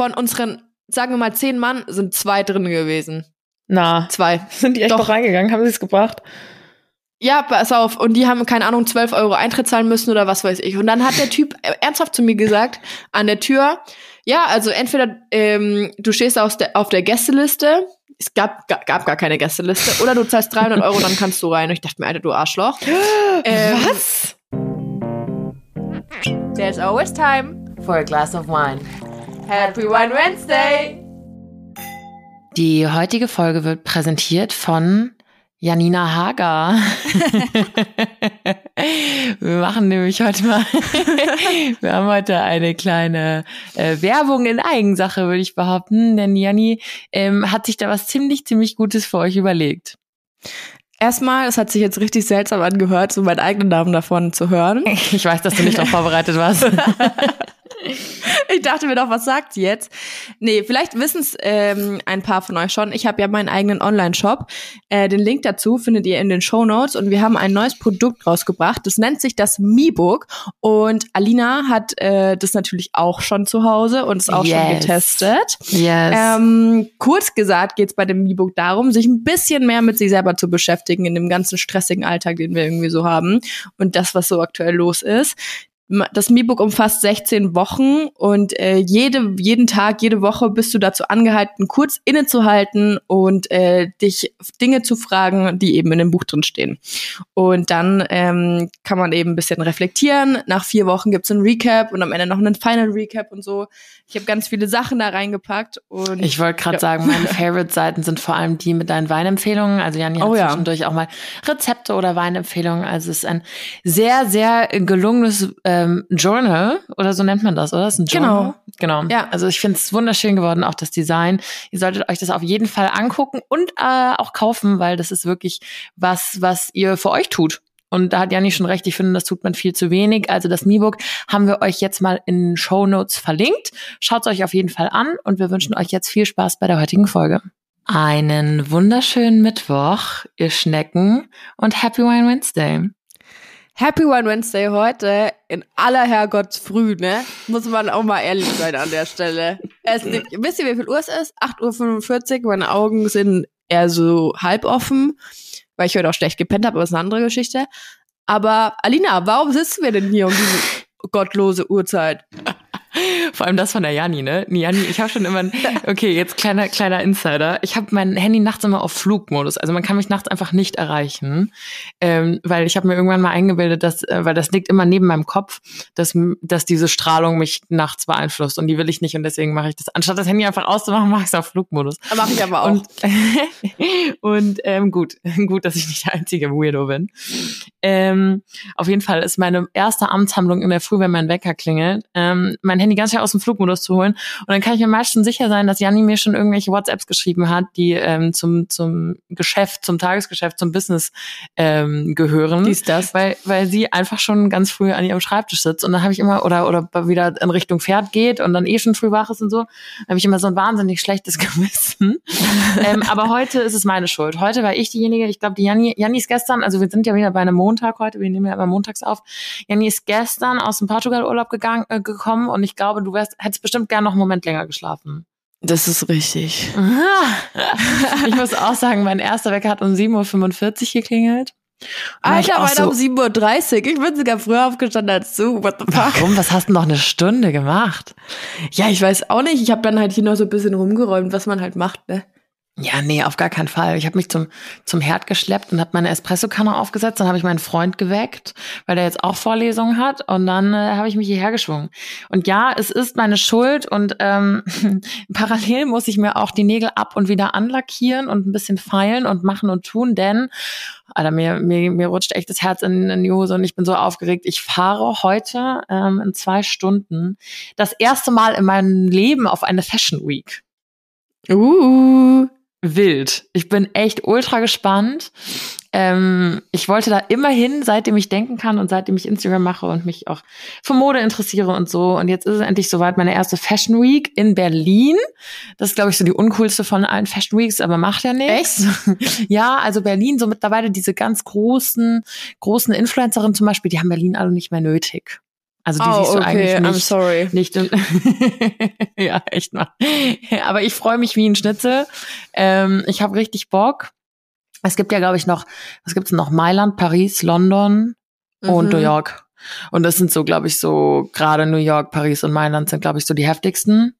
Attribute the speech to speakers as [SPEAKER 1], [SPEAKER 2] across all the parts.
[SPEAKER 1] von unseren, sagen wir mal, zehn Mann sind zwei drin gewesen.
[SPEAKER 2] Na,
[SPEAKER 1] Zwei.
[SPEAKER 2] sind die echt
[SPEAKER 1] Doch.
[SPEAKER 2] noch reingegangen? Haben sie es gebracht?
[SPEAKER 1] Ja, pass auf. Und die haben, keine Ahnung, 12 Euro Eintritt zahlen müssen oder was weiß ich. Und dann hat der Typ ernsthaft zu mir gesagt, an der Tür, ja, also entweder ähm, du stehst auf der, auf der Gästeliste, es gab, gab, gab gar keine Gästeliste, oder du zahlst 300 Euro, dann kannst du rein. Und ich dachte mir, Alter, du Arschloch. Ähm,
[SPEAKER 2] Was?
[SPEAKER 1] There's always time for a glass of wine. Happy Wine Wednesday!
[SPEAKER 2] Die heutige Folge wird präsentiert von Janina Hager. Wir machen nämlich heute mal, wir haben heute eine kleine äh, Werbung in Eigensache, würde ich behaupten, denn Janni ähm, hat sich da was ziemlich, ziemlich Gutes für euch überlegt.
[SPEAKER 1] Erstmal, es hat sich jetzt richtig seltsam angehört, so meinen eigenen Namen davon zu hören.
[SPEAKER 2] Ich weiß, dass du nicht darauf vorbereitet warst.
[SPEAKER 1] Ich dachte mir doch, was sagt sie jetzt? Nee, vielleicht wissen es ähm, ein paar von euch schon. Ich habe ja meinen eigenen Online-Shop. Äh, den Link dazu findet ihr in den Show Notes und wir haben ein neues Produkt rausgebracht. Das nennt sich das Mi-Book und Alina hat äh, das natürlich auch schon zu Hause und ist auch schon
[SPEAKER 2] Yes.
[SPEAKER 1] getestet.
[SPEAKER 2] Yes.
[SPEAKER 1] Ähm, kurz gesagt geht es bei dem E-Book darum, sich ein bisschen mehr mit sich selber zu beschäftigen in dem ganzen stressigen Alltag, den wir irgendwie so haben und das, was so aktuell los ist. Das Mi-Book umfasst 16 Wochen und äh, jede, jeden Tag, jede Woche bist du dazu angehalten, kurz innezuhalten und äh, dich Dinge zu fragen, die eben in dem Buch drin stehen. Und dann ähm, kann man eben ein bisschen reflektieren. Nach vier Wochen gibt's ein Recap und am Ende noch einen Final Recap und so. Ich habe ganz viele Sachen da reingepackt und
[SPEAKER 2] Ich wollte gerade
[SPEAKER 1] Ja.
[SPEAKER 2] sagen, meine Favorite-Seiten sind vor allem die mit deinen Weinempfehlungen. Also Janni hat
[SPEAKER 1] Oh ja.
[SPEAKER 2] zwischendurch auch mal Rezepte oder Weinempfehlungen. Also es ist ein sehr, sehr gelungenes ähm, Journal oder so nennt man das, oder? Das ist ein Journal. Genau.
[SPEAKER 1] Ja.
[SPEAKER 2] Also ich finde es wunderschön geworden, auch das Design. Ihr solltet euch das auf jeden Fall angucken und äh, auch kaufen, weil das ist wirklich was, was ihr für euch tut. Und da hat Janni schon recht, ich finde, das tut man viel zu wenig. Also das Mi-Book haben wir euch jetzt mal in Show Notes verlinkt. Schaut es euch auf jeden Fall an und wir wünschen euch jetzt viel Spaß bei der heutigen Folge. Einen wunderschönen Mittwoch, ihr Schnecken und Happy Wine Wednesday.
[SPEAKER 1] Happy One Wednesday heute in aller Herrgottsfrüh, ne? Muss man auch mal ehrlich sein an der Stelle. Es, wisst ihr, wie viel Uhr es ist? 8.45 Uhr. Meine Augen sind eher so halb offen, weil ich heute auch schlecht gepennt habe, aber das ist eine andere Geschichte. Aber Alina, warum sitzen wir denn hier um diese gottlose Uhrzeit?
[SPEAKER 2] Vor allem das von der Janni, ne? Nee, Janni, ich habe schon immer, okay, jetzt kleiner kleiner Insider. Ich habe mein Handy nachts immer auf Flugmodus. Also man kann mich nachts einfach nicht erreichen, ähm, weil ich habe mir irgendwann mal eingebildet, dass, äh, weil das liegt immer neben meinem Kopf, dass dass diese Strahlung mich nachts beeinflusst und die will ich nicht und deswegen mache ich das. Anstatt das Handy einfach auszumachen, mache ich es auf Flugmodus.
[SPEAKER 1] Mache ich aber auch.
[SPEAKER 2] Und, und ähm, gut, gut, dass ich nicht der einzige Weirdo bin. Ähm, auf jeden Fall ist meine erste Amtshandlung in der Früh, wenn mein Wecker klingelt, ähm, mein Handy ganz schnell aus dem Flugmodus zu holen. Und dann kann ich mir meistens sicher sein, dass Janni mir schon irgendwelche WhatsApps geschrieben hat, die ähm, zum, zum Geschäft, zum Tagesgeschäft, zum Business ähm, gehören.
[SPEAKER 1] Dies, das.
[SPEAKER 2] Weil, weil sie einfach schon ganz früh an ihrem Schreibtisch sitzt. Und dann habe ich immer, oder, oder wieder in Richtung Pferd geht und dann eh schon früh wach ist und so, habe ich immer so ein wahnsinnig schlechtes Gewissen. ähm, aber heute ist es meine Schuld. Heute war ich diejenige, ich glaube, die Janni, Janni ist gestern, also wir sind ja wieder bei einem Montag heute, wir nehmen ja immer montags auf. Janni ist gestern aus dem Portugal-Urlaub gegangen, äh, gekommen und ich glaube, du wärst, hättest bestimmt gern noch einen Moment länger geschlafen.
[SPEAKER 1] Das ist richtig.
[SPEAKER 2] ich muss auch sagen, mein erster Wecker hat um 7.45 Uhr geklingelt.
[SPEAKER 1] Alter,
[SPEAKER 2] auch
[SPEAKER 1] meiner um 7.30 Uhr. Ich bin sogar früher aufgestanden als du. What the fuck?
[SPEAKER 2] Warum? Was hast du noch eine Stunde gemacht?
[SPEAKER 1] Ja, ich weiß auch nicht. Ich habe dann halt hier noch so ein bisschen rumgeräumt, was man halt macht, ne?
[SPEAKER 2] Ja, nee, auf gar keinen Fall. Ich habe mich zum, zum Herd geschleppt und habe meine Espressokanne aufgesetzt. Dann habe ich meinen Freund geweckt, weil der jetzt auch Vorlesungen hat. Und dann äh, habe ich mich hierher geschwungen. Und ja, es ist meine Schuld. Und ähm, parallel muss ich mir auch die Nägel ab und wieder anlackieren und ein bisschen feilen und machen und tun. Denn, Alter, mir, mir, mir rutscht echt das Herz in, in die Hose und ich bin so aufgeregt. Ich fahre heute ähm, in zwei Stunden das erste Mal in meinem Leben auf eine Fashion Week
[SPEAKER 1] Uh.
[SPEAKER 2] Wild. Ich bin echt ultra gespannt. Ähm, ich wollte da immer hin, seitdem ich denken kann und seitdem ich Instagram mache und mich auch für Mode interessiere und so. Und jetzt ist es endlich soweit, meine erste Fashion Week in Berlin. Das ist, glaube ich, so die uncoolste von allen Fashion Weeks, aber macht ja nichts. ja, also Berlin, so mittlerweile diese ganz großen, großen Influencerinnen zum Beispiel, die haben Berlin alle nicht mehr nötig. Also die
[SPEAKER 1] oh,
[SPEAKER 2] siehst du
[SPEAKER 1] okay,
[SPEAKER 2] eigentlich
[SPEAKER 1] I'm
[SPEAKER 2] nicht.
[SPEAKER 1] sorry.
[SPEAKER 2] nicht im ja, echt mal. Aber ich freue mich wie ein Schnitzel. Ähm, ich habe richtig Bock. Es gibt ja, glaube ich, noch, was gibt's noch? Mailand, Paris, London und
[SPEAKER 1] Mhm.
[SPEAKER 2] New York. Und das sind so, glaube ich, so gerade New York, Paris und Mailand sind, glaube ich, so die heftigsten.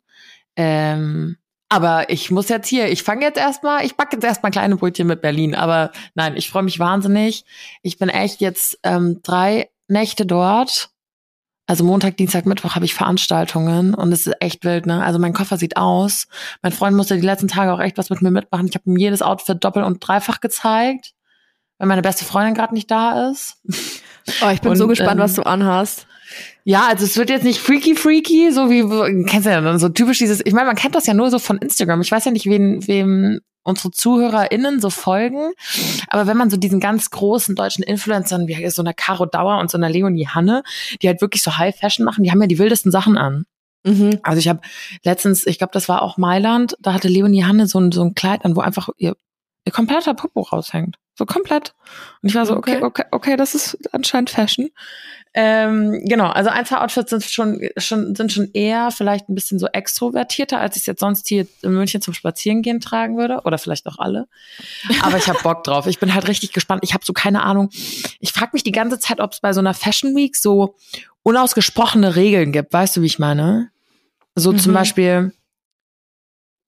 [SPEAKER 2] Ähm, aber ich muss jetzt hier, ich fange jetzt erstmal, ich backe jetzt erstmal kleine Brötchen mit Berlin. Aber nein, ich freue mich wahnsinnig. Ich bin echt jetzt ähm, drei Nächte dort. Also Montag, Dienstag, Mittwoch habe ich Veranstaltungen und es ist echt wild, ne? Also mein Koffer sieht aus. Mein Freund musste die letzten Tage auch echt was mit mir mitmachen. Ich habe ihm jedes Outfit doppelt und dreifach gezeigt, weil meine beste Freundin gerade nicht da ist.
[SPEAKER 1] Oh, ich bin
[SPEAKER 2] Und,
[SPEAKER 1] so gespannt,
[SPEAKER 2] ähm,
[SPEAKER 1] was du anhast.
[SPEAKER 2] Ja, also es wird jetzt nicht freaky freaky, so wie kennst du ja dann so typisch dieses. Ich meine, man kennt das ja nur so von Instagram. Ich weiß ja nicht, wen, wem unsere ZuhörerInnen so folgen, aber wenn man so diesen ganz großen deutschen Influencern wie so einer Caro Dauer und so einer Leonie Hanne, die halt wirklich so High Fashion machen, die haben ja die wildesten Sachen an.
[SPEAKER 1] Mhm.
[SPEAKER 2] Also ich habe letztens, ich glaube, das war auch Mailand, da hatte Leonie Hanne so ein, so ein Kleid an, wo einfach ihr, ihr kompletter Popo raushängt. So komplett. Und ich war so, okay,
[SPEAKER 1] Okay.
[SPEAKER 2] okay, das ist anscheinend Fashion. Ähm, genau, also ein, zwei Outfits sind schon, schon, sind schon eher vielleicht ein bisschen so extrovertierter, als ich es jetzt sonst hier in München zum Spazierengehen tragen würde. Oder vielleicht auch alle. Aber ich habe Bock drauf. Ich bin halt richtig gespannt. Ich habe so keine Ahnung. Ich frage mich die ganze Zeit, ob es bei so einer Fashion Week so unausgesprochene Regeln gibt. Weißt du, wie ich meine? So zum
[SPEAKER 1] Mhm.
[SPEAKER 2] Beispiel,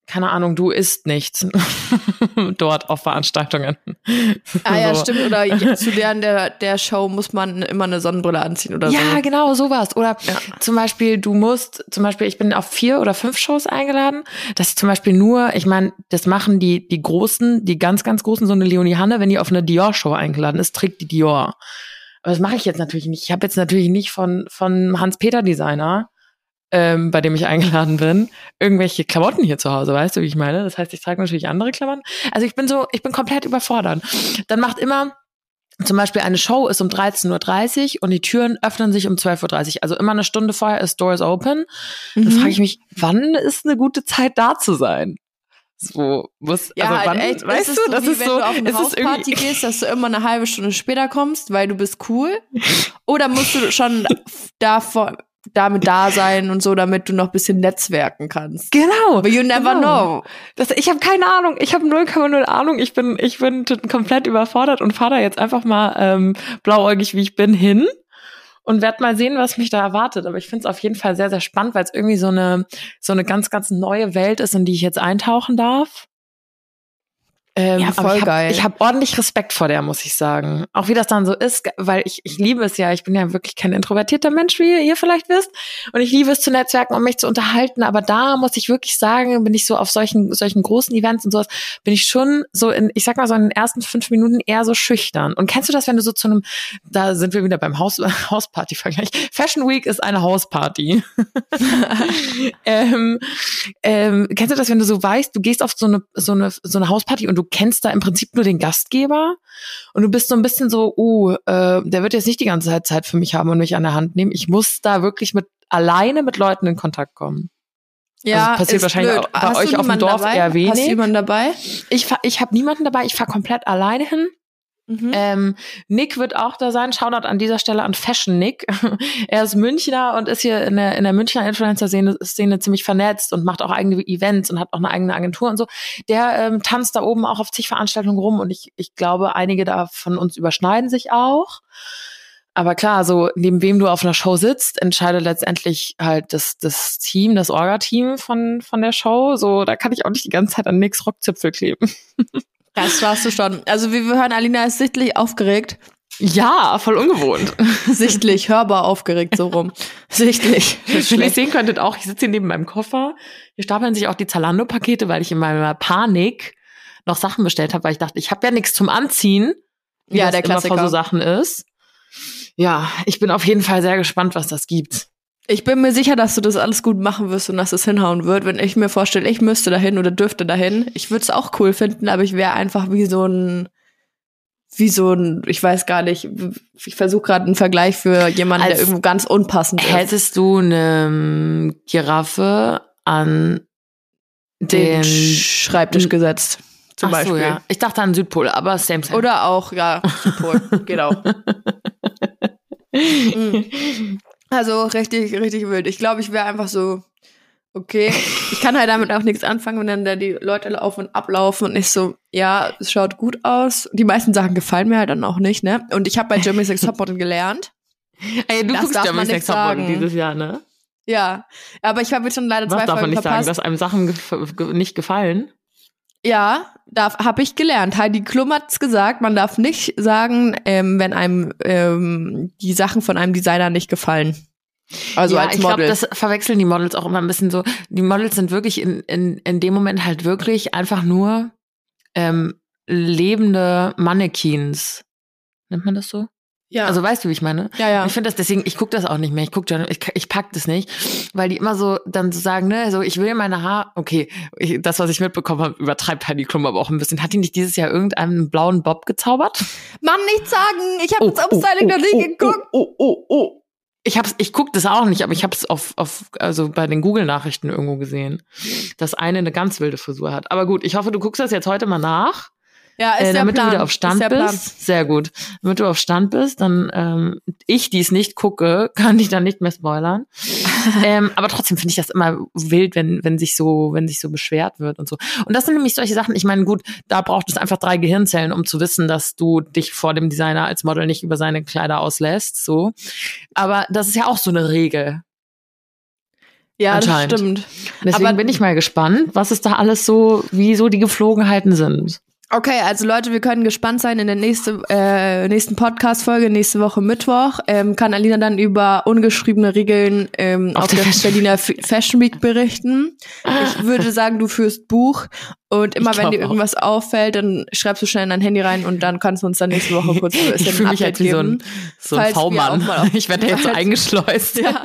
[SPEAKER 2] keine Ahnung, du isst nichts dort auf Veranstaltungen.
[SPEAKER 1] Ah ja,
[SPEAKER 2] So.
[SPEAKER 1] stimmt. Oder zu der, der, der Show muss man immer eine Sonnenbrille anziehen oder
[SPEAKER 2] Ja,
[SPEAKER 1] so.
[SPEAKER 2] genau, sowas. Oder
[SPEAKER 1] Ja.
[SPEAKER 2] zum Beispiel, du musst, zum Beispiel, ich bin auf vier oder fünf Shows eingeladen. Das ist zum Beispiel nur, ich meine, das machen die, die großen, die ganz, ganz großen, so eine Leonie Hanne, wenn die auf eine Dior-Show eingeladen ist, trägt die Dior. Aber das mache ich jetzt natürlich nicht. Ich habe jetzt natürlich nicht von, von Hans-Peter Designer, ähm, bei dem ich eingeladen bin, irgendwelche Klamotten hier zu Hause, weißt du, wie ich meine? Das heißt, ich trage natürlich andere Klamotten. Also ich bin so, ich bin komplett überfordert. Dann macht immer, zum Beispiel eine Show ist um 13.30 Uhr und die Türen öffnen sich um 12.30 Uhr. Also immer eine Stunde vorher ist Doors Open. Dann
[SPEAKER 1] Mhm.
[SPEAKER 2] frage ich mich, wann ist eine gute Zeit da zu sein? So, muss,
[SPEAKER 1] Ja,
[SPEAKER 2] also wann,
[SPEAKER 1] echt,
[SPEAKER 2] weißt
[SPEAKER 1] ist
[SPEAKER 2] du,
[SPEAKER 1] es
[SPEAKER 2] das
[SPEAKER 1] wie
[SPEAKER 2] ist
[SPEAKER 1] wenn
[SPEAKER 2] so,
[SPEAKER 1] du auf eine Hausparty gehst, dass du immer eine halbe Stunde später kommst, weil du bist cool. Oder musst du schon davor, damit da sein und so, damit du noch ein bisschen netzwerken kannst.
[SPEAKER 2] genau.
[SPEAKER 1] But you never
[SPEAKER 2] Genau.
[SPEAKER 1] know.
[SPEAKER 2] Das, ich habe keine Ahnung. Ich habe 0,0 Ahnung. Ich bin, ich bin komplett überfordert und fahre da jetzt einfach mal ähm, blauäugig, wie ich bin, hin und werde mal sehen, was mich da erwartet. Aber ich finde es auf jeden Fall sehr, sehr spannend, weil es irgendwie so eine, so eine ganz, ganz neue Welt ist, in die ich jetzt eintauchen darf. Ähm,
[SPEAKER 1] Ja, voll
[SPEAKER 2] ich hab,
[SPEAKER 1] geil.
[SPEAKER 2] Ich habe ordentlich Respekt vor der, muss ich sagen. Auch wie das dann so ist, weil ich, ich liebe es ja. Ich bin ja wirklich kein introvertierter Mensch, wie ihr vielleicht wisst. Und ich liebe es zu netzwerken und mich zu unterhalten. Aber da muss ich wirklich sagen, bin ich so auf solchen, solchen großen Events und sowas, bin ich schon so in, ich sag mal so in den ersten fünf Minuten eher so schüchtern. Und kennst du das, wenn du so zu einem, da sind wir wieder beim Haus, Hausparty-Vergleich. Fashion Week ist eine Hausparty. ähm, ähm, kennst du das, wenn du so weißt, du gehst auf so eine, so eine, so eine Hausparty und du kennst da im Prinzip nur den Gastgeber und du bist so ein bisschen so, oh, äh, der wird jetzt nicht die ganze Zeit Zeit für mich haben und mich an der Hand nehmen. Ich muss da wirklich mit alleine mit Leuten in Kontakt kommen.
[SPEAKER 1] Ja,
[SPEAKER 2] passiert
[SPEAKER 1] ist
[SPEAKER 2] wahrscheinlich
[SPEAKER 1] blöd.
[SPEAKER 2] auch bei
[SPEAKER 1] Hast
[SPEAKER 2] euch
[SPEAKER 1] du
[SPEAKER 2] auf dem Dorf
[SPEAKER 1] dabei?
[SPEAKER 2] eher
[SPEAKER 1] Hast du
[SPEAKER 2] wenig.
[SPEAKER 1] jemanden dabei?
[SPEAKER 2] Ich fahr, ich habe niemanden dabei, ich fahre komplett alleine hin.
[SPEAKER 1] Mhm.
[SPEAKER 2] Ähm, Nick wird auch da sein. Shoutout an dieser Stelle an Fashion Nick. er ist Münchner und ist hier in der, in der Münchner Influencer-Szene Szene ziemlich vernetzt und macht auch eigene Events und hat auch eine eigene Agentur und so. Der ähm, tanzt da oben auch auf zig Veranstaltungen rum und ich, ich glaube, einige da von uns überschneiden sich auch. Aber klar, so neben wem du auf einer Show sitzt, entscheidet letztendlich halt das, das Team, das Orga-Team von, von der Show. So, da kann ich auch nicht die ganze Zeit an Nicks Rockzipfel kleben.
[SPEAKER 1] Das warst du schon. Also wie wir hören, Alina ist sichtlich aufgeregt.
[SPEAKER 2] Ja, voll ungewohnt.
[SPEAKER 1] Sichtlich, hörbar aufgeregt so rum. Sichtlich.
[SPEAKER 2] Wenn ihr sehen könntet auch, ich sitze hier neben meinem Koffer. Hier stapeln sich auch die Zalando-Pakete, weil ich in meiner Panik noch Sachen bestellt habe, weil ich dachte, ich habe ja nichts zum Anziehen. Wie
[SPEAKER 1] Ja, der
[SPEAKER 2] immer vor
[SPEAKER 1] Klassiker.
[SPEAKER 2] so Sachen ist. Ja, ich bin auf jeden Fall sehr gespannt, was das gibt.
[SPEAKER 1] Ich bin mir sicher, dass du das alles gut machen wirst und dass es hinhauen wird. Wenn ich mir vorstelle, ich müsste dahin oder dürfte dahin, ich würde es auch cool finden, aber ich wäre einfach wie so ein, wie so ein, ich weiß gar nicht, ich versuche gerade einen Vergleich für jemanden,
[SPEAKER 2] Als
[SPEAKER 1] der irgendwo ganz unpassend ist.
[SPEAKER 2] Hättest du eine Giraffe an
[SPEAKER 1] Den
[SPEAKER 2] den
[SPEAKER 1] Schreibtisch gesetzt, zum
[SPEAKER 2] Ach so,
[SPEAKER 1] Beispiel.
[SPEAKER 2] ja. Ich dachte an Südpol, aber same, same.
[SPEAKER 1] Oder auch, ja, Südpol, genau. Mhm. Also richtig, richtig wild. Ich glaube, ich wäre einfach so, okay. Ich kann halt damit auch nichts anfangen, wenn dann da die Leute laufen und ablaufen und ich so, ja, es schaut gut aus. Die meisten Sachen gefallen mir halt dann auch nicht, ne? Und ich habe bei Jeremy Sex Topmodel gelernt.
[SPEAKER 2] Ey, du
[SPEAKER 1] Das
[SPEAKER 2] guckst
[SPEAKER 1] man
[SPEAKER 2] Sex
[SPEAKER 1] nicht
[SPEAKER 2] Topmodel
[SPEAKER 1] sagen.
[SPEAKER 2] dieses Jahr, ne?
[SPEAKER 1] Ja, aber ich habe jetzt schon leider
[SPEAKER 2] Was
[SPEAKER 1] zwei
[SPEAKER 2] darf man
[SPEAKER 1] Folgen
[SPEAKER 2] nicht sagen,
[SPEAKER 1] verpasst.
[SPEAKER 2] dass einem Sachen gef ge nicht gefallen?
[SPEAKER 1] Ja, darf habe ich gelernt. Heidi Klum hat's gesagt, man darf nicht sagen, ähm, wenn einem ähm, die Sachen von einem Designer nicht gefallen. Also
[SPEAKER 2] ja,
[SPEAKER 1] als
[SPEAKER 2] ich glaube,
[SPEAKER 1] Model.
[SPEAKER 2] das verwechseln die Models auch immer ein bisschen so. Die Models sind wirklich in, in, in dem Moment halt wirklich einfach nur ähm, lebende Mannequins. Nennt man das so?
[SPEAKER 1] Ja,
[SPEAKER 2] Also weißt du, wie ich meine?
[SPEAKER 1] ja, ja.
[SPEAKER 2] Ich finde das deswegen, ich gucke das auch nicht mehr. Ich guck Journal- ich, ich pack das nicht, weil die immer so dann so sagen, ne, so ich will meine Haar, okay, ich, das was ich mitbekommen habe, übertreibt Heidi Klum aber auch ein bisschen. Hat die nicht dieses Jahr irgendeinen blauen Bob gezaubert?
[SPEAKER 1] Mann, nicht sagen. Ich habe das Umstyling noch nie geguckt.
[SPEAKER 2] Oh, oh, oh, oh. Ich hab's, ich guck das auch nicht, aber ich habe es auf, auf, also bei den Google-Nachrichten irgendwo gesehen, dass eine eine ganz wilde Frisur hat. Aber gut, ich hoffe, du guckst das jetzt heute mal nach.
[SPEAKER 1] Ja, ist
[SPEAKER 2] Äh, damit
[SPEAKER 1] Plan.
[SPEAKER 2] du wieder auf Stand bist. Sehr gut. Damit du auf Stand bist, dann ähm, ich, die es nicht gucke, kann ich dann nicht mehr spoilern. ähm, aber trotzdem finde ich das immer wild, wenn wenn sich so wenn sich so beschwert wird und so. Und das sind nämlich solche Sachen. Ich meine, gut, da braucht es einfach drei Gehirnzellen, um zu wissen, dass du dich vor dem Designer als Model nicht über seine Kleider auslässt. So, aber das ist ja auch so eine Regel.
[SPEAKER 1] Ja, das stimmt.
[SPEAKER 2] Deswegen
[SPEAKER 1] Aber-
[SPEAKER 2] bin ich mal gespannt, was es da alles so, wie so die Geflogenheiten sind.
[SPEAKER 1] Okay, also Leute, wir können gespannt sein in der nächste, äh, nächsten Podcast-Folge, nächste Woche Mittwoch. Ähm, kann Alina dann über ungeschriebene Regeln ähm,
[SPEAKER 2] Auf
[SPEAKER 1] auf,
[SPEAKER 2] der
[SPEAKER 1] der
[SPEAKER 2] Fashion-
[SPEAKER 1] Berliner F Fashion Week berichten. Ich würde sagen, du führst Buch und immer wenn dir
[SPEAKER 2] auch.
[SPEAKER 1] irgendwas auffällt, dann schreibst du schnell in dein Handy rein und dann kannst du uns dann nächste Woche kurz ein bisschen
[SPEAKER 2] Ich fühle mich halt wie so ein, so ein
[SPEAKER 1] auch
[SPEAKER 2] V-Mann. Ich werde jetzt so eingeschleust.
[SPEAKER 1] Ja.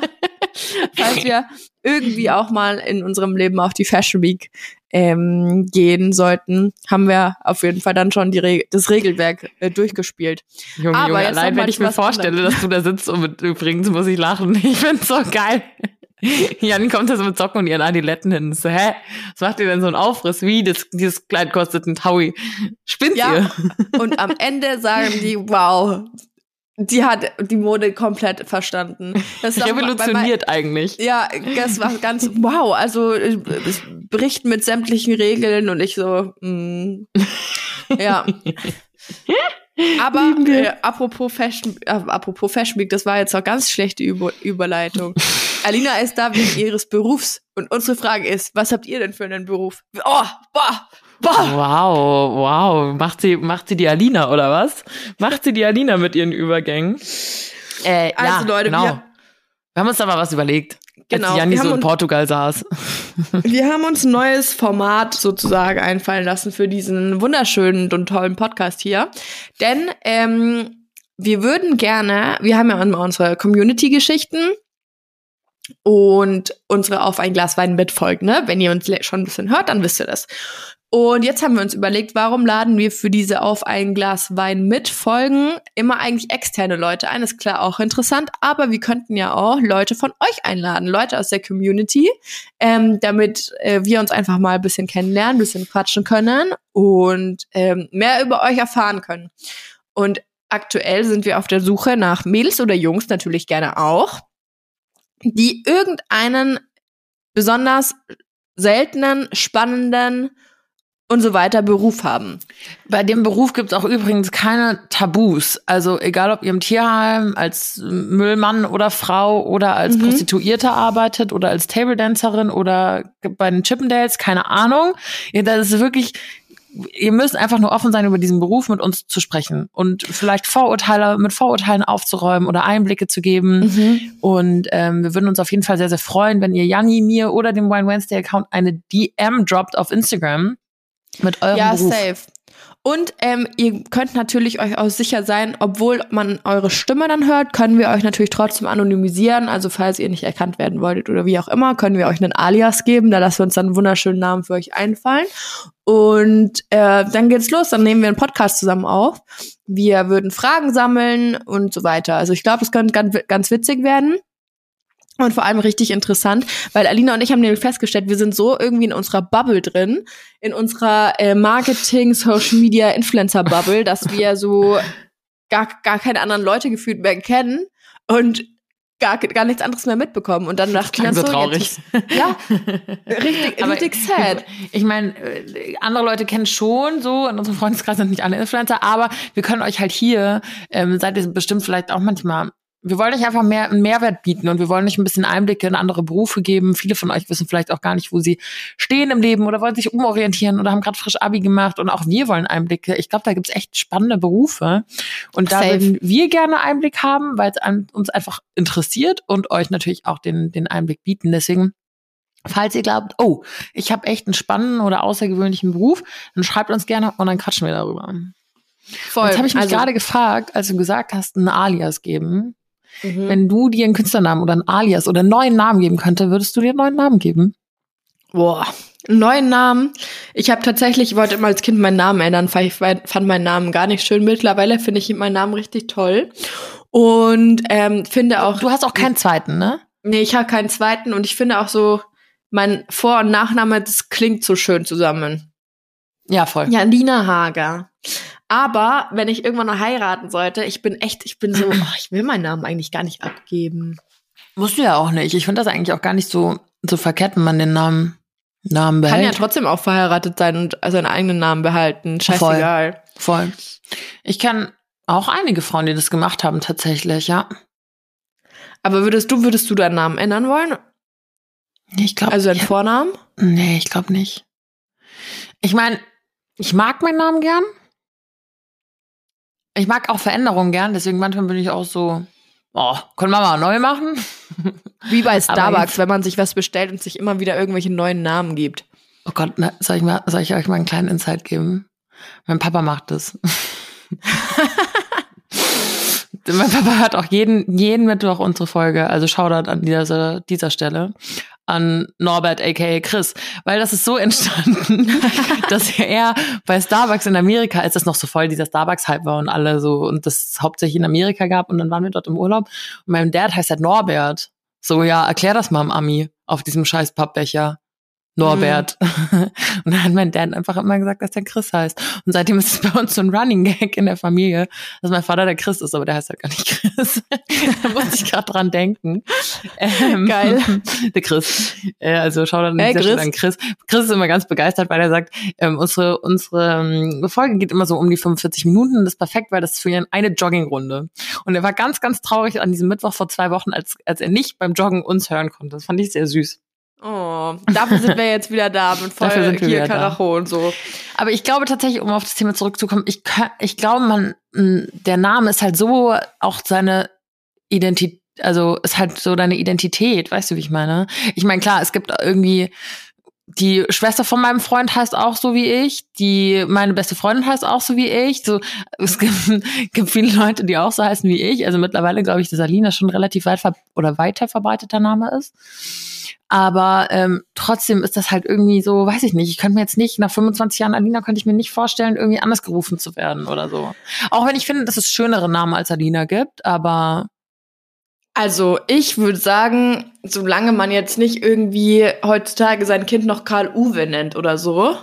[SPEAKER 1] Falls wir irgendwie auch mal in unserem Leben auf die Fashion Week ähm, gehen sollten, haben wir auf jeden Fall dann schon die Re das Regelwerk äh, durchgespielt.
[SPEAKER 2] Junge,
[SPEAKER 1] Aber
[SPEAKER 2] Junge, allein wenn ich mir vorstelle, dass du da sitzt und mit, übrigens muss ich lachen. Ich find's so geil. Jan kommt da so mit Socken und ihren Adiletten hin. So, hä? Was macht ihr denn so einen Aufriss? Wie? Das, dieses Kleid kostet ein Taui. Spinnt
[SPEAKER 1] Ja.
[SPEAKER 2] ihr?
[SPEAKER 1] Und am Ende sagen die, wow, die hat die Mode komplett verstanden. Das auch
[SPEAKER 2] Revolutioniert eigentlich.
[SPEAKER 1] Ja, das war ganz wow. Also es bricht mit sämtlichen Regeln und ich so, mm, ja. Aber äh, apropos Fashion, äh, apropos Fashion Week, das war jetzt noch ganz schlechte Über Überleitung. Alina ist da wegen ihres Berufs und unsere Frage ist, was habt ihr denn für einen Beruf? Oh, boah, boah.
[SPEAKER 2] Wow, wow. Macht sie, macht sie die Alina oder was? Macht sie die Alina mit ihren Übergängen? Äh,
[SPEAKER 1] Also,
[SPEAKER 2] ja,
[SPEAKER 1] Leute,
[SPEAKER 2] genau.
[SPEAKER 1] wir-
[SPEAKER 2] Wir haben uns da mal was überlegt.
[SPEAKER 1] Genau,
[SPEAKER 2] Als Janni so in
[SPEAKER 1] uns-
[SPEAKER 2] Portugal saß.
[SPEAKER 1] Wir haben uns ein neues Format sozusagen einfallen lassen für diesen wunderschönen und tollen Podcast hier. Denn ähm, wir würden gerne, wir haben ja immer unsere Community-Geschichten und unsere Auf ein Glas Wein mitfolgen. Ne? Wenn ihr uns schon ein bisschen hört, dann wisst ihr das. Und jetzt haben wir uns überlegt, warum laden wir für diese Auf ein Glas Wein mit Folgen immer eigentlich externe Leute ein? Ist klar auch interessant, aber wir könnten ja auch Leute von euch einladen, Leute aus der Community, ähm, damit äh, wir uns einfach mal ein bisschen kennenlernen, ein bisschen quatschen können und ähm, mehr über euch erfahren können. Und aktuell sind wir auf der Suche nach Mädels oder Jungs natürlich gerne auch, die irgendeinen besonders seltenen, spannenden und so weiter Beruf haben.
[SPEAKER 2] Bei dem Beruf gibt es auch übrigens keine Tabus. Also egal, ob ihr im Tierheim als Müllmann oder Frau oder als
[SPEAKER 1] Mhm.
[SPEAKER 2] Prostituierte arbeitet oder als Table Dancerin oder bei den Chippendales, keine Ahnung. Ja, das ist wirklich, ihr müsst einfach nur offen sein, über diesen Beruf mit uns zu sprechen und vielleicht Vorurteile mit Vorurteilen aufzuräumen oder Einblicke zu geben. Und ähm, wir würden uns auf jeden Fall sehr, sehr freuen, wenn ihr Janni, mir oder dem Wine Wednesday Account eine DM droppt auf Instagram mit eurem
[SPEAKER 1] Ja,
[SPEAKER 2] Beruf.
[SPEAKER 1] safe. Und ähm, ihr könnt natürlich euch auch sicher sein, obwohl man eure Stimme dann hört, können wir euch natürlich trotzdem anonymisieren. Also falls ihr nicht erkannt werden wolltet oder wie auch immer, können wir euch einen Alias geben. Da lassen wir uns dann einen wunderschönen Namen für euch einfallen. Und äh, dann geht's los. Dann nehmen wir einen Podcast zusammen auf. Wir würden Fragen sammeln und so weiter. Also ich glaube, es könnte ganz, ganz witzig werden. Und vor allem richtig interessant, weil Alina und ich haben nämlich festgestellt, wir sind so irgendwie in unserer Bubble drin, in unserer äh, Marketing, Social Media, Influencer Bubble, dass wir so gar, gar keine anderen Leute gefühlt mehr kennen. Und gar, gar nichts anderes mehr mitbekommen. Und dann dachte ich
[SPEAKER 2] so
[SPEAKER 1] so,
[SPEAKER 2] traurig.
[SPEAKER 1] Jetzt, ja, richtig,
[SPEAKER 2] Aber
[SPEAKER 1] richtig sad.
[SPEAKER 2] Ich meine, andere Leute kennen schon so, in unserem Freundeskreis sind nicht alle Influencer, aber wir können euch halt hier, ähm, seid ihr bestimmt vielleicht auch manchmal wir wollen euch einfach mehr einen Mehrwert bieten und wir wollen euch ein bisschen Einblicke in andere Berufe geben. Viele von euch wissen vielleicht auch gar nicht, wo sie stehen im Leben oder wollen sich umorientieren oder haben gerade frisch Abi gemacht und auch wir wollen Einblicke. Ich glaube, da gibt's echt spannende Berufe und da würden wir gerne Einblick haben, weil es uns einfach interessiert und euch natürlich auch den den Einblick bieten. Deswegen Falls ihr glaubt, oh, ich habe echt einen spannenden oder außergewöhnlichen Beruf, dann schreibt uns gerne und dann quatschen wir darüber.
[SPEAKER 1] Voll.
[SPEAKER 2] Jetzt habe ich mich
[SPEAKER 1] Also,
[SPEAKER 2] gerade gefragt, als du gesagt hast, ein Alias geben.
[SPEAKER 1] Mhm.
[SPEAKER 2] Wenn du dir einen Künstlernamen oder ein Alias oder einen neuen Namen geben könnte, würdest du dir einen neuen Namen geben?
[SPEAKER 1] Boah, einen neuen Namen. Ich habe tatsächlich, ich wollte immer als Kind meinen Namen ändern, weil ich fand meinen Namen gar nicht schön. Mittlerweile finde ich meinen Namen richtig toll. Und ähm, finde auch,
[SPEAKER 2] Du hast auch keinen zweiten, ne?
[SPEAKER 1] nee, ich habe keinen zweiten und ich finde auch so, mein Vor- und Nachname, das klingt so schön zusammen.
[SPEAKER 2] Ja, voll.
[SPEAKER 1] Ja, Nina Hager. Aber wenn ich irgendwann noch heiraten sollte, ich bin echt, ich bin so, oh, ich will meinen Namen eigentlich gar nicht abgeben.
[SPEAKER 2] Musst du ja auch nicht. Ich finde das eigentlich auch gar nicht so, so verkehrt, wenn man den Namen, Namen
[SPEAKER 1] Kann ja
[SPEAKER 2] behält.
[SPEAKER 1] trotzdem auch verheiratet sein und seinen eigenen Namen behalten. Scheißegal.
[SPEAKER 2] Voll. Ich kenne auch einige Frauen, die das gemacht haben, tatsächlich, ja.
[SPEAKER 1] Aber würdest du, würdest du deinen Namen ändern wollen?
[SPEAKER 2] Nee, Ich glaube,
[SPEAKER 1] Also deinen Vornamen?
[SPEAKER 2] nee, ich glaube nicht. Ich meine, ich mag meinen Namen gern. Ich mag auch Veränderungen gern, deswegen manchmal bin ich auch so, oh, können wir mal neu machen?
[SPEAKER 1] Wie bei Starbucks, wenn man sich was bestellt und sich immer wieder irgendwelche neuen Namen gibt.
[SPEAKER 2] Oh Gott, na, soll ich, mal, soll ich euch mal einen kleinen Insight geben? Mein Papa macht das. mein Papa hört auch jeden, jeden Mittwoch unsere Folge, also Shoutout an dieser, dieser Stelle an Norbert aka Chris, weil das ist so entstanden, dass er bei Starbucks in Amerika, als das noch so voll dieser Starbucks-Hype war und alle so und das hauptsächlich in Amerika gab und dann waren wir dort im Urlaub und mein Dad heißt halt Norbert. So, ja, erklär das mal am Ami auf diesem scheiß Pappbecher. Norbert. Und dann hat mein Dad einfach immer gesagt, dass der Chris heißt. Und seitdem ist es bei uns so ein Running Gag in der Familie, dass mein Vater der Chris ist, aber der heißt halt gar nicht Chris. da musste ich gerade dran denken. Ähm,
[SPEAKER 1] Geil.
[SPEAKER 2] Der Chris. Äh, also schau dann
[SPEAKER 1] Hey, Chris.
[SPEAKER 2] an Chris. Chris ist immer ganz begeistert, weil er sagt, ähm, unsere, unsere ähm, Folge geht immer so um die 45 Minuten. Das ist perfekt, weil das ist für ihn eine Joggingrunde. Und er war ganz, ganz traurig an diesem Mittwoch vor zwei Wochen, als, als er nicht beim Joggen uns hören konnte. Das fand ich sehr süß.
[SPEAKER 1] Oh, dafür sind wir jetzt wieder da mit voll
[SPEAKER 2] Dafür
[SPEAKER 1] hier. Karacho und so.
[SPEAKER 2] Aber ich glaube tatsächlich, um auf das Thema zurückzukommen, ich, ich glaube, man, der Name ist halt so auch seine Identität, also ist halt so deine Identität, weißt du, wie ich meine? Ich meine, klar, es gibt irgendwie, die Schwester von meinem Freund heißt auch so wie ich, die, meine beste Freundin heißt auch so wie ich, so, es gibt, gibt viele Leute, die auch so heißen wie ich, also mittlerweile glaube ich, dass Alina schon relativ weit ver oder weiter verbreiteter Name ist. Aber ähm, trotzdem ist das halt irgendwie so, weiß ich nicht, ich könnte mir jetzt nicht, nach 25 Jahren Alina könnte ich mir nicht vorstellen, irgendwie anders gerufen zu werden oder so. Auch wenn ich finde, dass es schönere Namen als Alina gibt, aber
[SPEAKER 1] Also ich würde sagen, solange man jetzt nicht irgendwie heutzutage sein Kind noch Karl Uwe nennt oder so.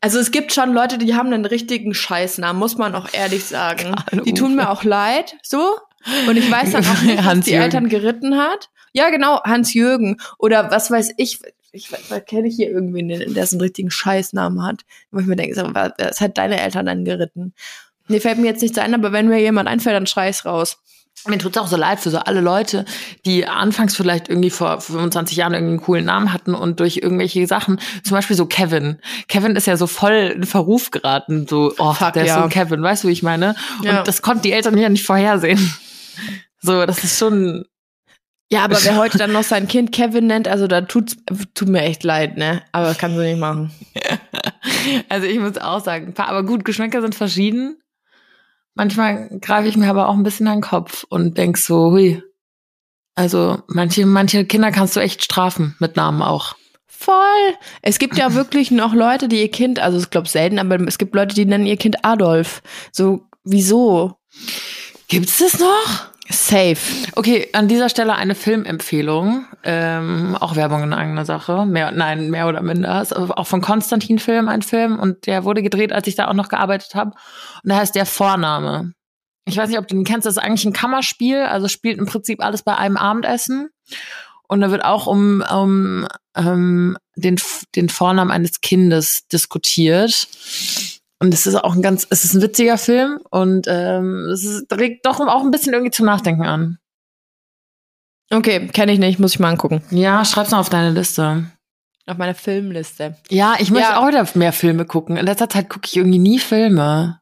[SPEAKER 1] Also es gibt schon Leute, die haben einen richtigen Scheißnamen, muss man auch ehrlich sagen. Die tun mir auch leid, so. Und ich weiß dann auch nicht, was die. Eltern geritten hat. Ja, genau, Hans-Jürgen. Oder was weiß ich, ich kenne ich hier irgendwen, der der so einen richtigen Scheißnamen hat. Wo ich mir denke, was hat deine Eltern dann geritten? Nee, fällt mir jetzt nichts ein, aber wenn mir jemand einfällt, dann scheiß raus.
[SPEAKER 2] Mir tut's auch so leid für so alle Leute, die anfangs vielleicht irgendwie vor 25 Jahren irgendwie einen coolen Namen hatten und durch irgendwelche Sachen, zum Beispiel so Kevin. Kevin ist ja so voll in Verruf geraten, so, oh,
[SPEAKER 1] Fuck,
[SPEAKER 2] der ist
[SPEAKER 1] ja.
[SPEAKER 2] so ein Kevin, weißt du, wie ich meine? Und
[SPEAKER 1] Ja.
[SPEAKER 2] das konnten die Eltern ja nicht vorhersehen. So, das ist schon,
[SPEAKER 1] Ja, aber wer heute dann noch sein Kind Kevin nennt, also da tut's, tut mir echt leid, ne? Aber das kannst du nicht machen.
[SPEAKER 2] Also ich muss auch sagen, aber gut, Geschmäcker sind verschieden. Manchmal greife ich mir aber auch ein bisschen an den Kopf und denk so, hui. Also manche, manche Kinder kannst du echt strafen mit Namen auch.
[SPEAKER 1] Voll. Es gibt ja wirklich noch Leute, die ihr Kind, also ich glaube selten, aber es gibt Leute, die nennen ihr Kind Adolf. So, wieso?
[SPEAKER 2] Gibt's das noch?
[SPEAKER 1] Safe.
[SPEAKER 2] Okay, an dieser Stelle eine Filmempfehlung. Ähm, auch Werbung in eigener Sache. Mehr, nein, mehr oder minder. Ist auch von Konstantin Film ein Film und der wurde gedreht, als ich da auch noch gearbeitet habe. Und der heißt Der Vorname. Ich weiß nicht, ob du den kennst, das ist eigentlich ein Kammerspiel, also spielt im Prinzip alles bei einem Abendessen. Und da wird auch um, um ähm, den, den Vornamen eines Kindes diskutiert. Und es ist auch ein ganz, es ist ein witziger Film und ähm, es ist, regt doch auch ein bisschen irgendwie zum Nachdenken an.
[SPEAKER 1] Okay, kenne ich nicht, muss ich mal angucken.
[SPEAKER 2] Ja, schreib's mal auf deine Liste.
[SPEAKER 1] Auf meine Filmliste.
[SPEAKER 2] Ja, ich möchte
[SPEAKER 1] Ja.
[SPEAKER 2] auch wieder mehr Filme gucken. In letzter Zeit gucke ich irgendwie nie Filme.